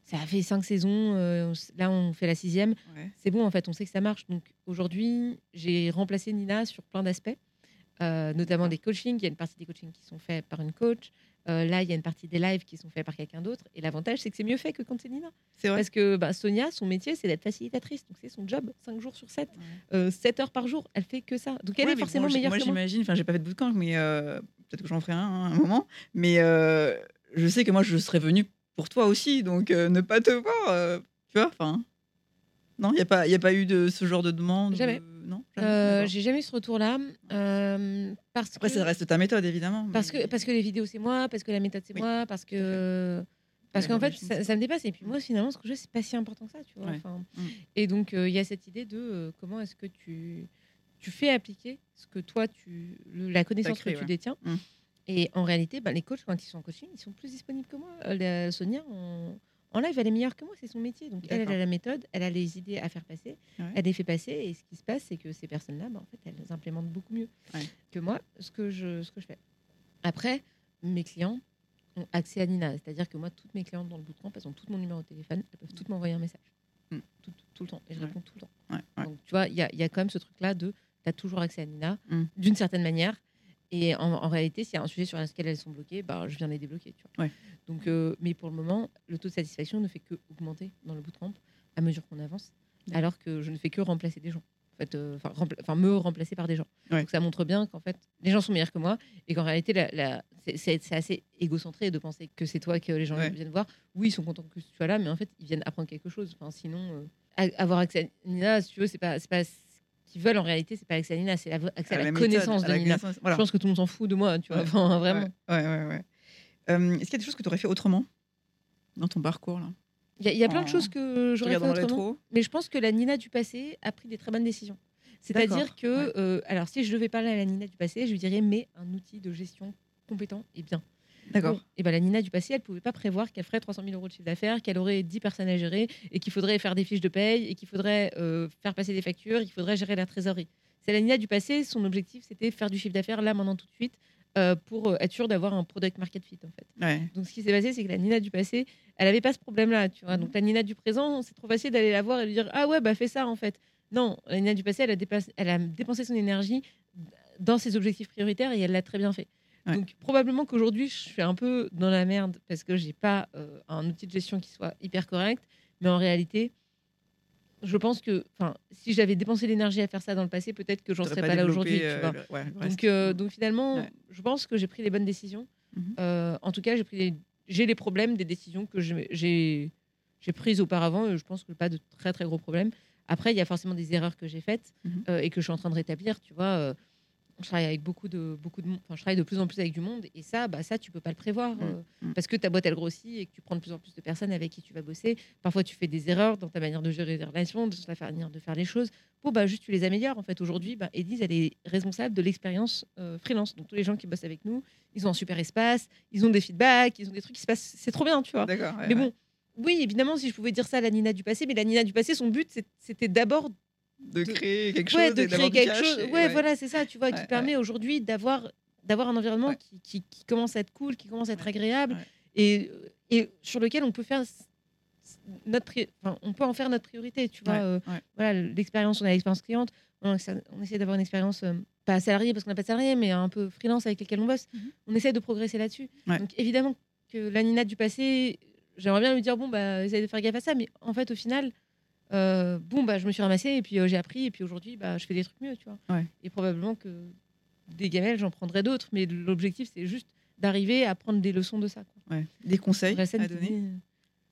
ça a fait cinq saisons. euh, on là, on fait la sixième. Ouais. c'est bon en fait, on sait que ça marche. Donc aujourd'hui, j'ai remplacé Nina sur plein d'aspects, euh, notamment des coachings. Il y a une partie des coachings qui sont faits par une coach. Euh, là, il y a une partie des lives qui sont faits par quelqu'un d'autre. Et l'avantage, c'est que c'est mieux fait que quand c'est Nina. C'est vrai. Parce que bah, Sonia, son métier, c'est d'être facilitatrice. Donc c'est son job, 5 jours sur 7, Ouais. 7 heures par jour. Elle fait que ça. Donc elle Ouais, est forcément bon, meilleure Moi, que moi. j'imagine, enfin, j'ai pas fait de bootcamp, mais euh, peut-être que j'en ferai un, hein, un moment. Mais euh, je sais que moi, je serais venue pour toi aussi, donc euh, ne pas te voir, euh, tu vois, enfin. Non, il n'y a, pas- y a pas eu de ce genre de demande Jamais. Non Euh, j'ai jamais eu ce retour-là. euh, parce Après, que... ça reste ta méthode, évidemment. Parce que, parce que les vidéos, c'est moi, parce que la méthode, c'est Oui, moi, parce que. Parce qu'en fait, ça, me dépasse. Et puis moi, finalement, ce que je c'est pas si important que ça, tu vois. Ouais. Enfin, Mm. Et donc, euh, il y a cette idée de euh, comment est-ce que tu, tu fais appliquer ce que toi, tu, le- la connaissance créé, que tu ouais. détiens. Mm. Et en réalité, bah, les coachs, quand ils sont en coaching, ils sont plus disponibles que moi. Euh, la- Sonia, en, en live, elle est meilleure que moi, c'est son métier. Donc, elle, a la méthode, elle a les idées à faire passer, Ouais. elle les fait passer. Et ce qui se passe, c'est que ces personnes-là, bah, en fait, elles les implémentent beaucoup mieux Ouais. que moi, ce que, je, ce que je fais. Après, mes clients ont accès à Nina. C'est-à-dire que moi, toutes mes clientes dans le bootcamp, elles ont tout mon numéro de téléphone, elles peuvent toutes m'envoyer un message. Mm. Tout, tout le temps. Et je Ouais. réponds tout le temps. Donc, tu vois, il y a, il y a quand même ce truc-là de tu as toujours accès à Nina, Mm. d'une certaine manière. Et en, en réalité, s'il y a un sujet sur lequel elles sont bloquées, bah, je viens les débloquer. Tu vois. Ouais. Donc, euh, mais pour le moment, le taux de satisfaction ne fait que augmenter dans le bootcamp à mesure qu'on avance, alors que je ne fais que remplacer des gens. En fait, euh, enfin, rempla- me remplacer par des gens. Ouais. Donc ça montre bien qu'en fait, les gens sont meilleurs que moi et qu'en réalité, la, la- c'est- assez égocentré de penser que c'est toi que les gens viennent voir. Oui, ils sont contents que tu sois là, mais en fait, ils viennent apprendre quelque chose. Enfin, sinon, euh, avoir accès à Nina, si tu veux, c'est pas, c'est pas qu'ils veulent en réalité, c'est pas accès à Nina, c'est la- accès à, la, connaissance de la Nina. connaissance, voilà. Je pense que tout le monde s'en fout de moi, tu vois. Ouais. Enfin, vraiment. Ouais, ouais, ouais. Euh, Est-ce qu'il y a des choses que tu aurais fait autrement dans ton parcours là? Il y, a- il y a plein de choses que j'aurais fait autrement. Mais je pense que la Nina du passé a pris des très bonnes décisions. C'est-à-dire que, ouais. euh, alors si je devais parler à la Nina du passé, je lui dirais, mais un outil de gestion compétent et bien. D'accord. Et ben la Nina du passé, elle pouvait pas prévoir qu'elle ferait 300 000 euros de chiffre d'affaires, qu'elle aurait 10 personnes à gérer et qu'il faudrait faire des fiches de paye et qu'il faudrait euh, faire passer des factures, qu'il faudrait gérer la trésorerie. C'est la Nina du passé, son objectif c'était faire du chiffre d'affaires là, maintenant, tout de suite, euh, pour euh, être sûr d'avoir un product market fit en fait. Ouais. Donc ce qui s'est passé, c'est que la Nina du passé, elle avait pas ce problème-là, tu vois. Donc la Nina du présent, c'est trop facile d'aller la voir et lui dire ah ouais bah fais ça en fait. Non, la Nina du passé, elle a, dépassé- elle a dépensé son énergie dans ses objectifs prioritaires et elle l'a très bien fait. Ouais. Donc probablement qu'aujourd'hui je suis un peu dans la merde parce que j'ai pas euh, un outil de gestion qui soit hyper correct, mais en réalité. Je pense que, enfin, si j'avais dépensé l'énergie à faire ça dans le passé, peut-être que j'en serais pas, là aujourd'hui. euh, le- ouais. Donc, euh, donc finalement, Ouais. je pense que j'ai pris les bonnes décisions. Mhm. Euh, en tout cas, j'ai pris les, j'ai les problèmes des décisions que j'ai prises auparavant. Et je pense que pas de très très gros problèmes. Après, il y a forcément des erreurs que j'ai faites Mhm. euh, et que je suis en train de rétablir. Tu vois, euh, je travaille avec beaucoup de beaucoup de monde. Enfin, je travaille de plus en plus avec du monde et ça, bah ça, tu peux pas le prévoir Mhm. euh, Mhm. parce que ta boîte elle grossit et que tu prends de plus en plus de personnes avec qui tu vas bosser. Parfois, tu fais des erreurs dans ta manière de gérer les relations, de ta manière de faire les choses. Bon, bah juste tu les améliores. En fait, aujourd'hui, bah, Edith, elle est responsable de l'expérience euh, freelance. Donc tous les gens qui bossent avec nous, ils ont un super espace, ils ont des feedbacks, ils ont des trucs qui se passent. C'est trop bien, tu vois. Ouais, Mais ouais. bon, oui, évidemment, si je pouvais dire ça à la Nina du passé, mais la Nina du passé, son but, c'était d'abord de créer quelque ouais, chose, de créer quelque cash chose. et- Ouais, voilà, c'est ça, tu vois, qui permet aujourd'hui d'avoir d'avoir un environnement qui, qui- qui commence à être cool, qui commence à être agréable, et, et sur lequel on peut faire notre, enfin, on peut en faire notre priorité, tu vois. Euh. Voilà, l'expérience, on a l'expérience cliente, on, on essaie d'avoir une expérience euh, pas salariée parce qu'on n'a pas de salarié, mais un peu freelance avec lesquels on bosse. Mhm. On essaie de progresser là-dessus. Ouais. Donc évidemment que la Nina du passé, j'aimerais bien lui dire bon bah essaye de faire gaffe à ça, mais en fait au final. Euh, bon bah je me suis ramassée et puis euh, j'ai appris et puis aujourd'hui bah je fais des trucs mieux tu vois Ouais. et probablement que des gamelles j'en prendrai d'autres mais l'objectif c'est juste d'arriver à prendre des leçons de ça quoi. Ouais. Des conseils à donner dit, euh,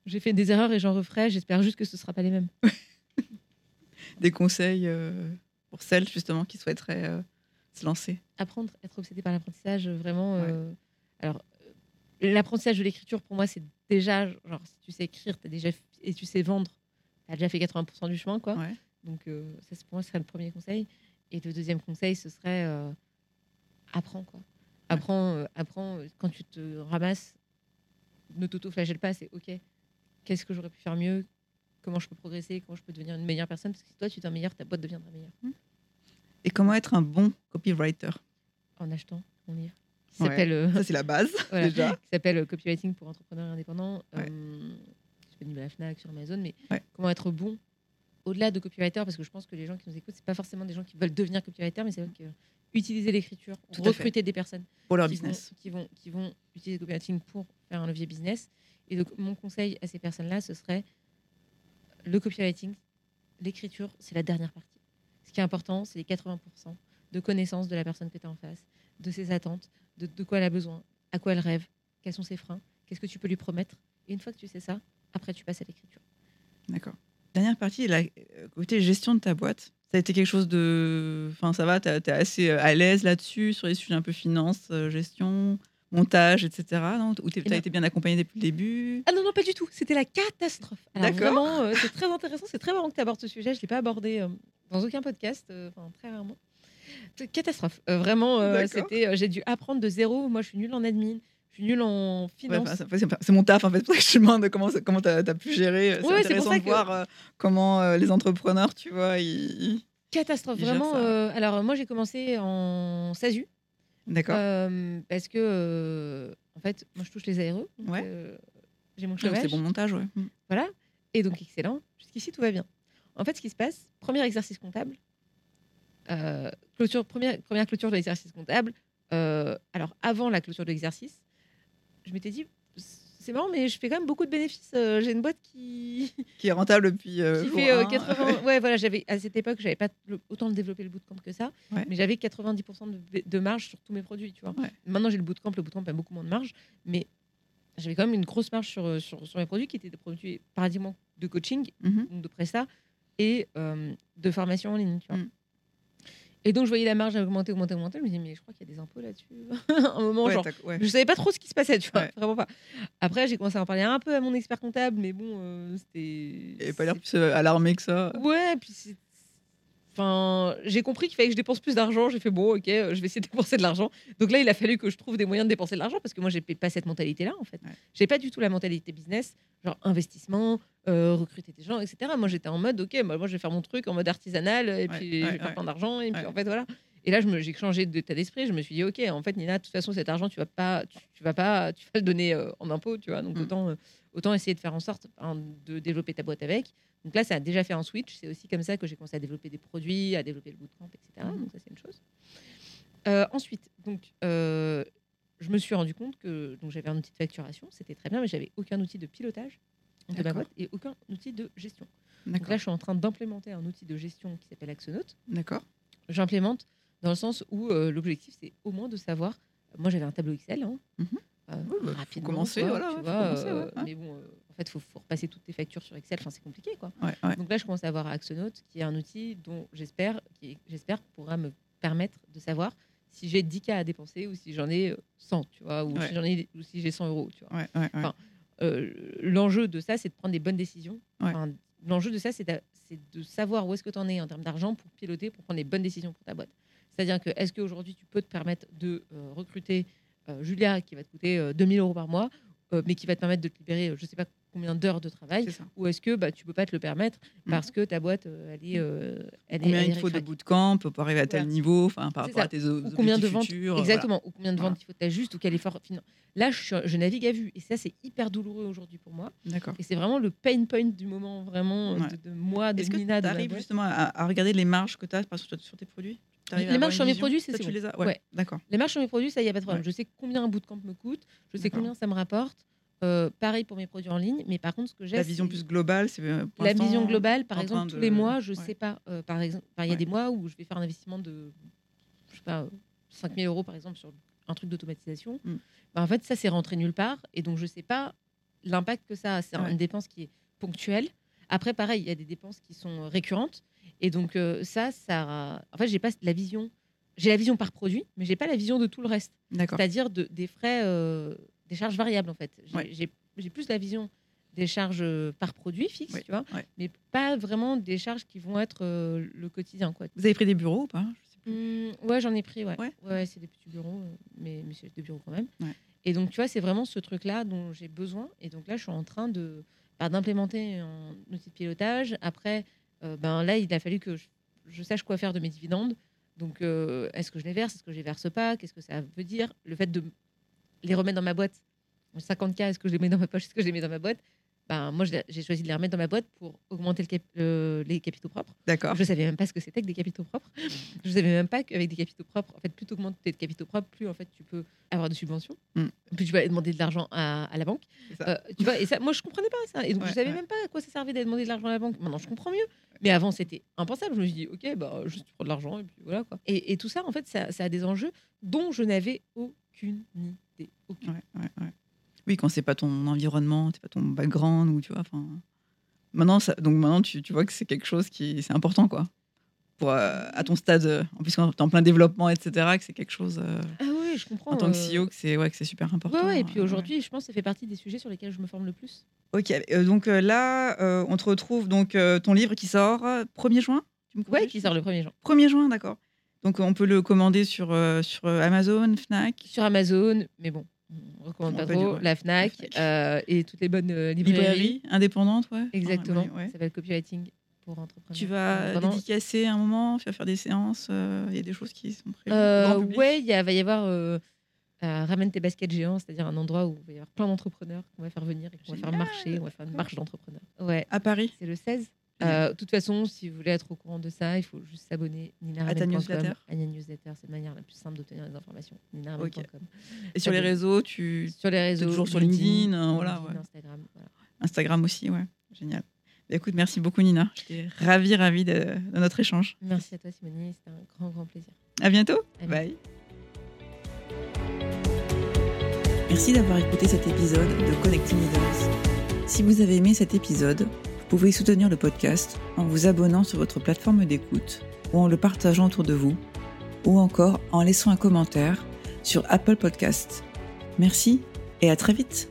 j'ai fait des erreurs et j'en referai j'espère juste que ce sera pas les mêmes [laughs] Des conseils euh, pour celles justement qui souhaiteraient euh, se lancer apprendre être obsédé par l'apprentissage euh, vraiment Ouais. alors l'apprentissage de l'écriture pour moi c'est déjà genre si tu sais écrire as déjà et tu sais vendre tu as déjà fait 80% du chemin quoi Ouais. Donc, euh, ça, pour moi, ce serait le premier conseil. Et le deuxième conseil, ce serait euh, apprends, quoi. Apprends, euh, apprends euh, quand tu te ramasses, ne t'auto-flagelle pas, c'est OK. Qu'est-ce que j'aurais pu faire mieux? Comment je peux progresser? Comment je peux devenir une meilleure personne? Parce que si toi, tu deviens meilleur, ta boîte deviendra meilleure. Et comment être un bon copywriter? En achetant mon livre. Qui Ouais. s'appelle Ça, c'est la base, [laughs] Voilà. déjà. qui s'appelle Copywriting pour entrepreneurs indépendants. Ouais. Disponible à la Fnac, sur Amazon. Mais Ouais. comment être bon au-delà de copywriter Parce que je pense que les gens qui nous écoutent, c'est pas forcément des gens qui veulent devenir copywriter, mais c'est vrai que utiliser l'écriture, recruter des personnes Pour leur qui business. Vont, qui, vont, qui vont utiliser le copywriting pour faire un levier business. Et donc, mon conseil à ces personnes-là, ce serait le copywriting, l'écriture, c'est la dernière partie. Ce qui est important, c'est les 80% de connaissance de la personne que tu as en face, de ses attentes, de, de quoi elle a besoin, à quoi elle rêve, quels sont ses freins, qu'est-ce que tu peux lui promettre. Et une fois que tu sais ça, après, tu passes à l'écriture. D'accord. Dernière partie, la euh, côté gestion de ta boîte. Ça a été quelque chose de. Enfin, ça va, tu es assez euh, à l'aise là-dessus, sur les sujets un peu finance, euh, gestion, montage, etc. Non? Ou tu Eh as ben- été bien accompagné depuis le début? Ah non, non, pas du tout. C'était la catastrophe. D'accord. euh, c'est très intéressant. C'est très marrant que tu abordes ce sujet. Je ne l'ai pas abordé euh, dans aucun podcast, euh, enfin très rarement. Catastrophe. Vraiment, c'était. j'ai dû apprendre de zéro. Moi, je suis nulle en admin. Je suis nulle en Ouais, finance. enfin, c'est mon taf en fait, c'est [laughs] pour ça que je te demande comment ça- comment as pu gérer. C'est Ouais, c'est pour intéressant ça de que- voir euh, comment euh, les entrepreneurs, tu vois, ils... Catastrophe. Ils Vraiment. euh, alors, moi, j'ai commencé en SASU. D'accord. parce que, en fait, moi, je touche les ARE. donc, Ouais. j'ai mon Ouais, chômage. c'est bon montage, ouais. Mm. Voilà. Et donc, excellent. Jusqu'ici, tout va bien. En fait, ce qui se passe, premier exercice comptable, clôture, première, première clôture de l'exercice comptable. alors, avant la clôture de l'exercice, je m'étais dit, c'est marrant, mais je fais quand même beaucoup de bénéfices. euh, J'ai une boîte qui, [laughs] Qui est rentable depuis. euh, qui fait euh, un. 80. [laughs] Ouais, voilà, j'avais à cette époque, j'avais pas autant développé le bootcamp que ça, Ouais. mais j'avais 90% de, de marge sur tous mes produits, tu vois. Ouais. Maintenant, j'ai le bootcamp, le bootcamp a beaucoup moins de marge, mais j'avais quand même une grosse marge sur, euh, sur, sur mes produits qui étaient des produits de coaching, Mhm. donc de presta et euh, de formation en ligne, tu vois. Mm. Et donc, je voyais la marge augmenter, augmenter, augmenter. Je me disais, mais je crois qu'il y a des impôts là-dessus. [laughs] un moment, Ouais, genre, ouais. je savais pas trop ce qui se passait, tu vois, Ouais. vraiment pas. Après, j'ai commencé à en parler un peu à mon expert comptable, mais bon, euh, c'était. Il avait pas l'air plus alarmé que ça. Ouais, puis. Enfin, j'ai compris qu'il fallait que je dépense plus d'argent. J'ai fait bon, ok, euh, je vais essayer de dépenser de l'argent. Donc là, il a fallu que je trouve des moyens de dépenser de l'argent parce que moi, j'ai pas cette mentalité-là en fait. Ouais. J'ai pas du tout la mentalité business, genre investissement, euh, recruter des gens, etc. Moi, j'étais en mode, ok, bah, moi, je vais faire mon truc en mode artisanal et Ouais, puis ouais, je vais faire plein d'argent et puis en fait voilà. Et là, j'ai changé d'état d'esprit. Je me suis dit, ok, en fait, Nina, de toute façon, cet argent, tu vas pas, tu, tu vas pas, tu vas le donner euh, en impôt, tu vois. Donc Mm. autant, autant essayer de faire en sorte hein, de développer ta boîte avec. Donc là, ça a déjà fait un switch. C'est aussi comme ça que j'ai commencé à développer des produits, à développer le bootcamp, etc. Mhm. Donc ça, c'est une chose. Euh, ensuite, donc, euh, je me suis rendu compte que donc j'avais un outil de facturation, c'était très bien, mais j'avais aucun outil de pilotage de ma boîte et aucun outil de gestion. Donc là, je suis en train d'implémenter un outil de gestion qui s'appelle Axonote. D'accord. J'implémente dans le sens où euh, l'objectif, c'est au moins de savoir. Moi, j'avais un tableau Excel. hein, Oui, bah, rapidement, commencer, voilà, ouais, vois, commencer, ouais, ouais. Mais bon, en fait, il faut, faut repasser toutes tes factures sur Excel. Enfin, c'est compliqué, quoi. Ouais, ouais. Donc là, je commence à avoir Axonote, qui est un outil dont j'espère, j'espère pourra me permettre de savoir si j'ai 10 k à dépenser ou si j'en ai euh, 100, tu vois, ou Ouais. si j'en ai ou si j'ai 100 euros, tu vois. Enfin, Euh, L'enjeu de ça, c'est de prendre des bonnes décisions. Enfin, L'enjeu de ça, c'est de, savoir où est-ce que tu en es en termes d'argent pour piloter, pour prendre les bonnes décisions pour ta boîte. C'est-à-dire que est-ce qu'aujourd'hui, tu peux te permettre de euh, recruter euh, Julia qui va te coûter euh, 2000 euros par mois, euh, mais qui va te permettre de te libérer, euh, je ne sais pas combien d'heures de travail, ou est-ce que bah, tu peux pas te le permettre Mhm. parce que ta boîte, euh, elle est, euh, elle est, Combien elle il est faut de bootcamp pour arriver à tel Voilà. niveau, enfin par rapport ça. à tes ou combien de ventes futurs, voilà. exactement ou combien de Voilà. ventes il faut que tu ajustes ou quel effort finan- là je, navigue à vue et ça c'est hyper douloureux aujourd'hui pour moi D'accord. et c'est vraiment le pain point du moment vraiment Ouais. de, de moi de Est-ce que tu arrives justement à, à regarder les marges que tu as sur, sur tes produits? Les marges sur mes produits, c'est Ça, les as? Ouais, Ouais. d'accord. les marges sur mes produits ça il y a pas de problème Ouais. je sais combien un bootcamp me coûte je sais combien ça me rapporte Euh, pareil pour mes produits en ligne mais par contre ce que j'ai La vision plus globale, c'est euh, la vision globale, par exemple, tous les mois, je ouais. sais pas. euh, par exemple, il y a Ouais. des mois où je vais faire un investissement de, je sais pas, 5000 euros par exemple sur un truc d'automatisation. Mm. Bah, en fait, ça c'est rentré nulle part et donc je sais pas l'impact que ça a. C'est Ouais. une dépense qui est ponctuelle. Après, pareil, il y a des dépenses qui sont récurrentes et donc euh, ça, ça. En fait, j'ai pas la vision. J'ai la vision par produit, mais j'ai pas la vision de tout le reste. C'est-à-dire de, des frais, des charges variables en fait. J'ai Ouais. plus la vision des charges euh, par produit fixe, Ouais, tu vois, ouais. mais pas vraiment des charges qui vont être euh, le quotidien. Quoi. Vous avez pris des bureaux ou pas? Je sais plus. Hum, ouais, j'en ai pris, ouais. Ouais. Ouais, c'est des petits bureaux, euh, mais, mais c'est des bureaux quand même. Et donc, tu vois, c'est vraiment ce truc-là dont j'ai besoin. Et donc là, je suis en train de bah, d'implémenter un outil de pilotage. Après, euh, ben là, il a fallu que je, je sache quoi faire de mes dividendes. Donc, euh, est-ce que je les verse? Est-ce que je les verse pas? Qu'est-ce que ça veut dire? Le fait de les remettre dans ma boîte, 50K, est-ce que je les mets dans ma poche Est-ce que je les mets dans ma boîte? Ben, Moi, j'ai choisi de les remettre dans ma boîte pour augmenter le cap- euh, les capitaux propres. D'accord. Je savais même pas ce que c'était que des capitaux propres. [laughs] Je savais même pas qu'avec des capitaux propres, en fait, plus tu augmentes tes capitaux propres, plus en fait tu peux avoir de subventions, Mm. plus tu vas demander de l'argent à, à la banque. Euh, tu vois, et ça, moi je comprenais pas ça. Et donc Ouais, je savais ouais. même pas à quoi ça servait d'aller demander de l'argent à la banque. Maintenant je comprends mieux. Mais avant c'était impensable. Je me suis dit, ok, bah juste tu prends de l'argent et puis voilà quoi. Et, et tout ça, en fait, ça, ça a des enjeux dont je n'avais aucune idée. Ouais, ouais, ouais. Oui, quand c'est pas ton environnement, c'est pas ton background ou tu vois. Enfin, maintenant, ça, donc maintenant, tu, tu vois que c'est quelque chose qui c'est important quoi. Pour euh, à ton stade, euh, en plus quand t'es en plein développement, etc., que c'est quelque chose euh, Ah oui, je comprends. en tant que CEO que c'est ouais que c'est super important. Ouais, ouais, et puis aujourd'hui, je pense que ça fait partie des sujets sur lesquels je me forme le plus. Ok, donc là, on te retrouve donc ton livre qui sort euh, 1er juin. Tu me Ouais, corriges? qui sort le 1er juin. 1er juin, d'accord. Donc on peut le commander sur, euh, sur euh, Amazon, Fnac, Sur Amazon, mais bon, on recommande On pas trop. dire, ouais. La Fnac La Fnac. euh, et toutes les bonnes euh, librairies. librairie indépendante, ouais. Exactement. Ouais, ouais. Ça s'appelle copywriting pour entrepreneurs. Tu vas Vraiment, dédicacer un moment, tu vas faire des séances, il y a des choses qui sont prévues. Ouais, il va y avoir Ramène tes baskets géants, c'est-à-dire un endroit où il va y avoir plein d'entrepreneurs qu'on va faire venir et qu'on va faire marcher, on va faire une marche d'entrepreneurs. Ouais, À Paris, c'est le 16. Euh, De toute façon, si vous voulez être au courant de ça, il faut juste s'abonner À ta newsletter. à newsletter, c'est la manière la plus simple d'obtenir les informations. ninaramène.com. et sur les réseaux, tu Sur les réseaux, toujours sur LinkedIn, voilà, ouais. Instagram, voilà. Instagram aussi, ouais. Génial. Bah, écoute, merci beaucoup Nina. J'étais ravie, ravie de, de notre échange. Merci à toi, Simonie, c'était un grand, grand plaisir. À bientôt. À Bye. Merci d'avoir écouté cet épisode de Connecting Leaders. Si vous avez aimé cet épisode, vous pouvez soutenir le podcast en vous abonnant sur votre plateforme d'écoute ou en le partageant autour de vous ou encore en laissant un commentaire sur Apple Podcasts. Merci et à très vite.